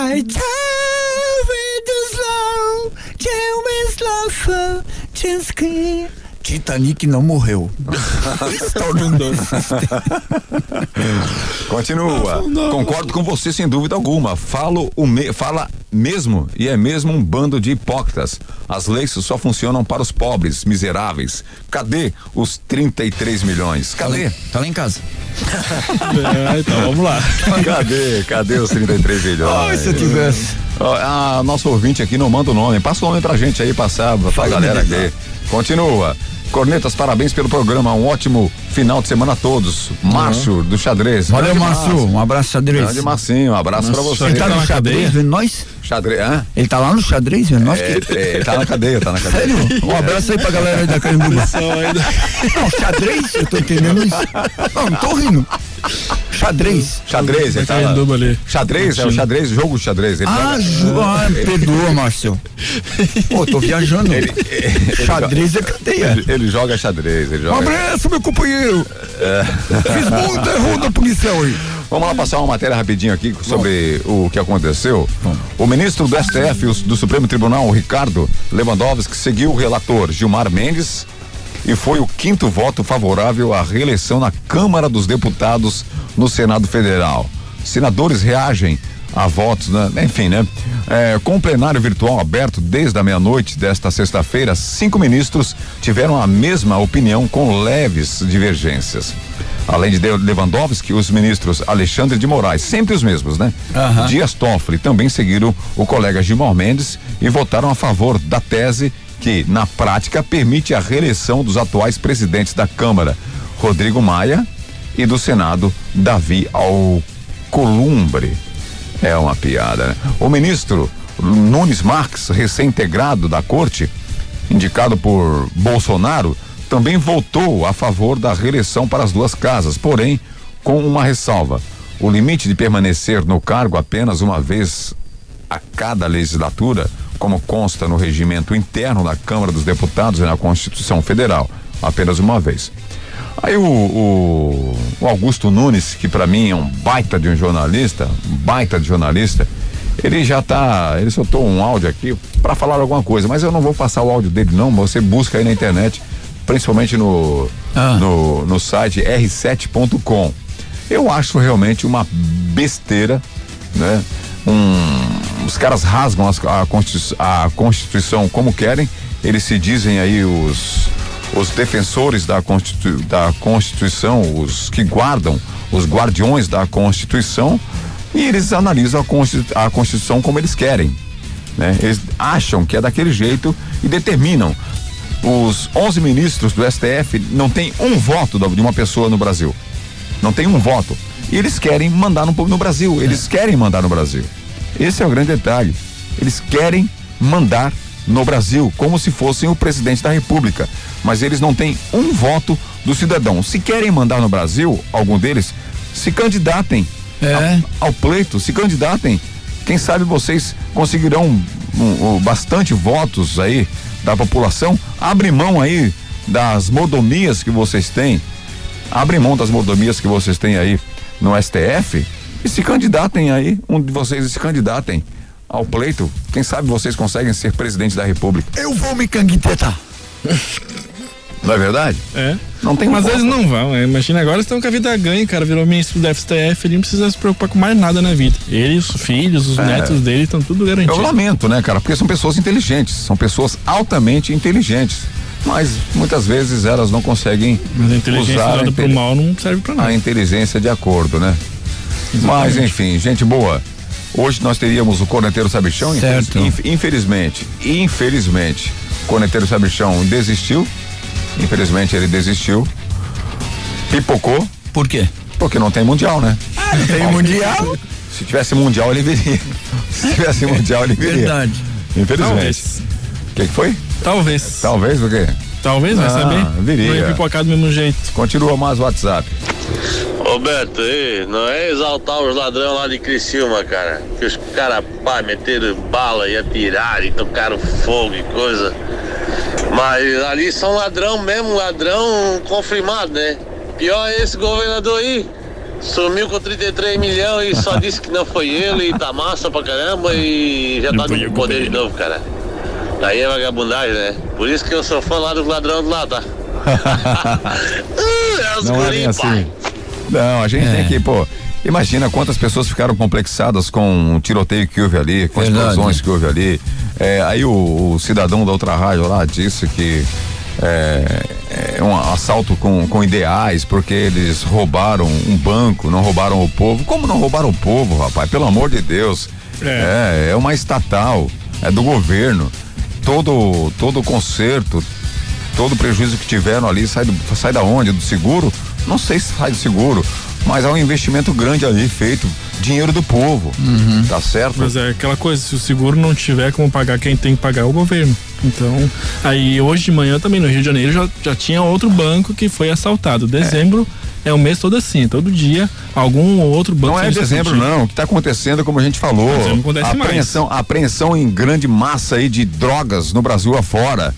with the slow, tell me slow, just keep. Titanic não morreu. Continua. Concordo com você sem dúvida alguma. Falo o me, fala mesmo e é mesmo um bando de hipócritas. As leis só funcionam para os pobres, miseráveis. Cadê os 33 milhões? Cadê? Tá lá, tá lá em casa. é, então vamos lá. Cadê? Cadê os 33 milhões? Ai, se eu tivesse. Ah, nosso ouvinte aqui não manda o nome. Passa o nome pra gente aí, passar pra galera aqui. Continua. Cornetas, parabéns pelo programa. Um ótimo final de semana a todos. Márcio uhum. do Xadrez. Valeu, Márcio. Um abraço, Xadrez. Grande Marcinho, um abraço pra você. Ele tá no xadrez vendo nós? Xadrez, hã? Ele tá lá no xadrez vendo nós? É, que... é, ele tá na cadeia, tá na cadeia. Sério? Um abraço aí pra galera aí da Carimbuba. Não, xadrez? Eu tô entendendo isso. Não, não tô rindo. Xadrez. Xadrez, ele tá lá. Ali. Xadrez, é o xadrez, jogo de xadrez. Ele ah, joga... ah, perdoa, Márcio. Pô, tô viajando. Ele, ele, xadrez é cadeia. Ele, ele, joga xadrez. Ele joga... Um abraço, meu companheiro. É. Fiz muita ronda policial aí. Vamos lá passar uma matéria rapidinho aqui sobre o que aconteceu. O ministro do STF do Supremo Tribunal, Ricardo Lewandowski, seguiu o relator Gilmar Mendes e foi o quinto voto favorável à reeleição na Câmara dos Deputados no Senado Federal. Senadores reagem a votos, né? Enfim, né? É, com o plenário virtual aberto desde a meia-noite desta sexta-feira, cinco ministros tiveram a mesma opinião com leves divergências. Além de Lewandowski, os ministros Alexandre de Moraes, sempre os mesmos, né? Uhum. Dias Toffoli também seguiram o colega Gilmar Mendes e votaram a favor da tese que, na prática, permite a reeleição dos atuais presidentes da Câmara, Rodrigo Maia, e do Senado, Davi Alcolumbre. É uma piada, né? O ministro Nunes Marques, recém-integrado da corte, indicado por Bolsonaro, também votou a favor da reeleição para as duas casas, porém com uma ressalva. O limite de permanecer no cargo apenas uma vez a cada legislatura como consta no regimento interno da Câmara dos Deputados e na Constituição Federal, apenas uma vez. Aí o, o, o Augusto Nunes, que para mim é um baita de um jornalista, um baita de jornalista, ele já tá, ele soltou um áudio aqui para falar alguma coisa, mas eu não vou passar o áudio dele não, você busca aí na internet, principalmente no ah. no, no site r7.com. Eu acho realmente uma besteira, né? Um os caras rasgam as, a, Constituição, a Constituição como querem, eles se dizem aí os, os defensores da, Constitu, da Constituição, os que guardam, os guardiões da Constituição, e eles analisam a, Constitu, a Constituição como eles querem. Né? Eles acham que é daquele jeito e determinam. Os 11 ministros do STF não tem um voto de uma pessoa no Brasil. Não tem um voto. E eles querem mandar no, no Brasil. Eles é. querem mandar no Brasil. Esse é o grande detalhe. Eles querem mandar no Brasil, como se fossem o presidente da República. Mas eles não têm um voto do cidadão. Se querem mandar no Brasil, algum deles, se candidatem É. ao, ao pleito, se candidatem. Quem sabe vocês conseguirão um, um, bastante votos aí da população. Abre mão aí das mordomias que vocês têm. Abre mão das mordomias que vocês têm aí no STF e se candidatem aí, um de vocês se candidatem ao pleito. Quem sabe vocês conseguem ser presidente da República. Eu vou me candidatar. Não é verdade? É. Não tem Mas eles não vão. é. Imagina agora eles estão com a vida ganha, cara. Virou ministro do STF, ele não precisa se preocupar com mais nada na vida. Ele, os filhos, os É. netos dele estão tudo garantido. Eu lamento, né, cara? Porque são pessoas inteligentes, são pessoas altamente inteligentes. Mas muitas vezes elas não conseguem Mas a inteligência usar usada mal não serve pra nada. a inteligência de acordo, né? Mas enfim, gente boa. Hoje nós teríamos o Corneteiro Sabichão, Certo. inf- infelizmente, infelizmente, o Corneteiro Sabichão desistiu. Infelizmente ele desistiu. Pipocou. Por quê? Porque não tem mundial, né? não tem mundial? Se tivesse mundial, ele viria. Se tivesse mundial, ele viria. Verdade. Infelizmente. O que, que foi? Talvez. Talvez o quê? Talvez, vai Ah, saber. viria. Não ia pipocar do mesmo jeito. Continua mais o WhatsApp. Ô Beto, ei, não é exaltar os ladrões lá de Criciúma, cara. Que os caras, pá, meteram bala e atiraram e tocaram fogo e coisa. Mas ali são ladrão mesmo, ladrão confirmado, né? Pior é esse governador aí. Sumiu com 33 milhões e só disse que não foi ele e tá massa pra caramba e já tá no poder de novo, cara. Aí é vagabundagem, né? Por isso que eu sou fã lá dos ladrões lá, tá? é os Não é guri, bem pai. assim. Não, a gente É. tem que, pô. Imagina quantas pessoas ficaram complexadas com o tiroteio que houve ali, com as Verdade. explosões que houve ali. É, aí o, o cidadão da outra rádio lá disse que é, é um assalto com, com ideais, porque eles roubaram um banco, não roubaram o povo. Como não roubaram o povo, rapaz? Pelo amor de Deus. É, é uma estatal, é do governo. Todo, todo conserto, todo prejuízo que tiveram ali sai, do, sai da onde? Do seguro? Não sei se sai do seguro, mas há um investimento grande ali feito, dinheiro do povo, tá certo? Mas é aquela coisa, se o seguro não tiver como pagar, quem tem que pagar é o governo. Então, aí hoje de manhã também no Rio de Janeiro já, já tinha outro banco que foi assaltado. Dezembro é, o mês todo assim, todo dia algum ou outro banco. Não é dezembro, não. O que está acontecendo, como a gente falou, a apreensão, a apreensão em grande massa aí de drogas no Brasil afora,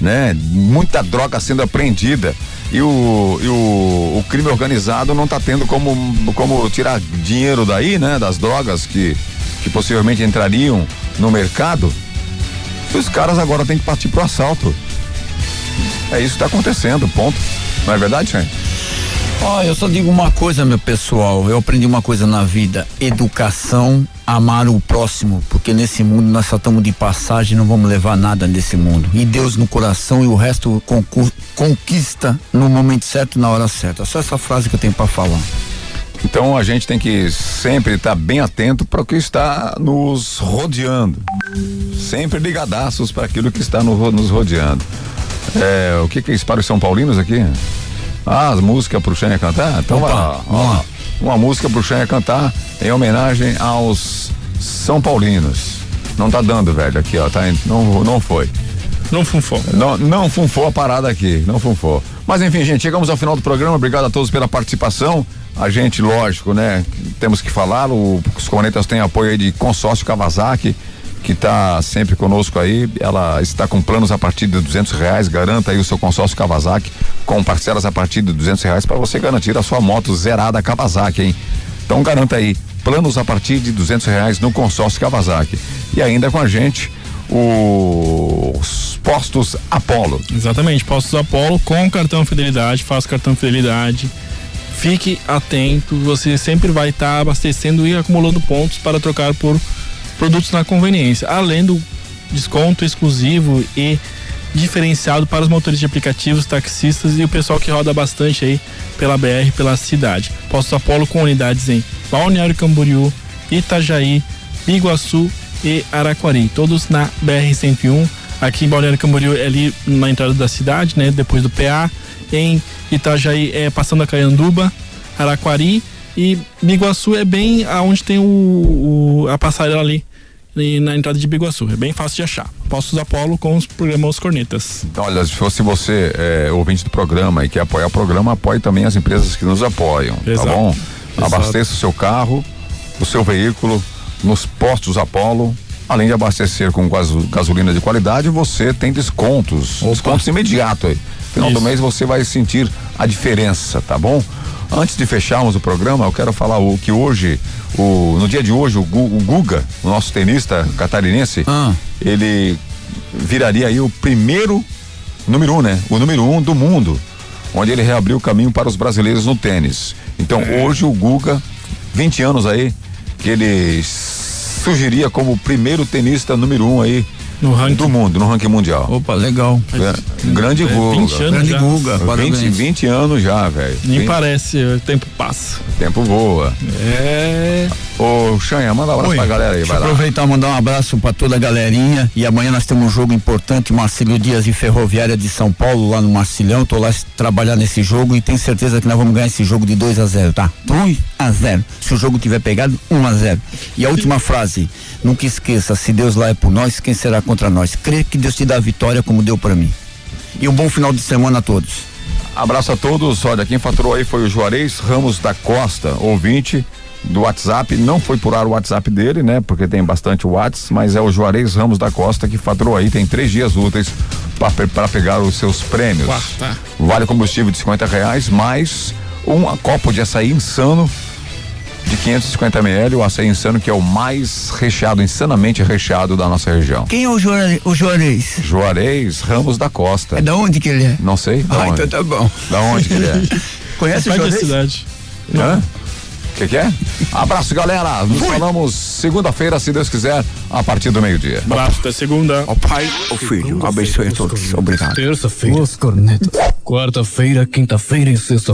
né? Muita droga sendo apreendida. E o, e o, o crime organizado não está tendo como, como tirar dinheiro daí, né? Das drogas que, que possivelmente entrariam no mercado. Os caras agora têm que partir pro assalto. É isso que está acontecendo, ponto. Não é verdade, Chay? Ó, eu só digo uma coisa, meu pessoal. Eu aprendi uma coisa na vida: educação, amar o próximo. Porque nesse mundo nós só estamos de passagem, não vamos levar nada nesse mundo. E Deus no coração e o resto conquista no momento certo, na hora certa. Só essa frase que eu tenho para falar. Então a gente tem que sempre estar bem atento para o que está nos rodeando. Sempre ligadaços para aquilo que está no nos rodeando. É, o que que é isso para os São Paulinos aqui? Ah, as músicas pro Xanha cantar? Então vai lá. ó, uma música pro Xanha cantar em homenagem aos São Paulinos. Não tá dando, velho, aqui, ó, tá, não, não foi. Não funfou. Não, não funfou a parada aqui, não funfou. Mas enfim, gente, chegamos ao final do programa. Obrigado a todos pela participação. A gente, lógico, né? Temos que falar. O, os Cornetas têm apoio aí de consórcio Kawasaki, que está sempre conosco aí. Ela está com planos a partir de duzentos reais. Garanta aí o seu consórcio Kawasaki com parcelas a partir de duzentos reais para você garantir a sua moto zerada Kawasaki, hein? Então garanta aí planos a partir de duzentos reais no consórcio Kawasaki. E ainda com a gente os postos Apollo. Exatamente, Postos Apollo com cartão fidelidade, faça cartão fidelidade. Fique atento, você sempre vai estar abastecendo e acumulando pontos para trocar por produtos na conveniência, além do desconto exclusivo e diferenciado para os motores de aplicativos, taxistas e o pessoal que roda bastante aí pela BR, pela cidade. Postos Apollo com unidades em Balneário Camboriú, Itajaí, Iguaçu e Araquari, todos na BR-101. Aqui em Balneário Camboriú é ali na entrada da cidade, né? Depois do PA. Em Itajaí é passando a Caianduba, Araquari e Biguaçu é bem aonde tem o, o- a passarela ali e na entrada de Biguaçu. É bem fácil de achar. Postos Apolo com os programas Cornetas. Então, olha, se fosse você é, ouvinte do programa e quer apoiar o programa, apoie também as empresas que nos apoiam, tá Exato. tá bom? Exato. Abasteça o seu carro, o seu veículo nos postos Apolo. Além de abastecer com gaso- gasolina de qualidade, você tem descontos. Descontos imediatos aí. Final do Isso. mês você vai sentir a diferença, tá bom? Antes de fecharmos o programa, eu quero falar o que hoje, o, no dia de hoje, o, Gu- o Guga, o nosso tenista catarinense, ele viraria aí o primeiro número um, né? O número um do mundo, onde ele reabriu o caminho para os brasileiros no tênis. Então hoje o Guga, 20 anos aí, que ele surgiria como o primeiro tenista número um aí do mundo, no ranking mundial. Opa, legal. Gra- grande É, Guga. 20 anos Grande já. Guga, 20, parabéns. 20 anos já, velho. Nem 20 parece, o tempo passa. Tempo voa. É. Ô, Xanha, manda um abraço Oi, pra galera aí, deixa vai lá. aproveitar e mandar um abraço para toda a galerinha. E amanhã nós temos um jogo importante, Marcílio Dias e Ferroviária de São Paulo, lá no Marcilhão. Tô lá trabalhar nesse jogo e tenho certeza que nós vamos ganhar esse jogo de 2 a 0 tá? 2 a 0 Se o jogo tiver pegado, 1 a 0 E a última frase, nunca esqueça, se Deus lá é por nós, quem será contra nós? Crê que Deus te dá a vitória como deu para mim. E um bom final de semana a todos. Abraço a todos. Olha, quem faturou aí foi o Juarez Ramos da Costa, ouvinte do WhatsApp. Não foi por ar o WhatsApp dele, né? Porque tem bastante WhatsApp, mas é o Juarez Ramos da Costa que faturou aí. Tem três dias úteis para pegar os seus prêmios. Quarta. Vale combustível de 50 reais, mais um copo de açaí insano de 550 ml. O açaí insano que é o mais recheado, insanamente recheado da nossa região. Quem é o Juarez? O Juarez? Juarez Ramos da Costa. É da onde que ele é? Não sei. Ah, onde? então tá bom. Da onde que ele é? Conhece o Perto da Juarez? cidade. Hã? O que, que é? Abraço, galera. Nos falamos segunda-feira, se Deus quiser, a partir do meio-dia. Abraço, até segunda. Ó Pai, ó Filho, abençoe a todos. Obrigado. Terça-feira, os cornetas. Quarta-feira, quinta-feira e sexta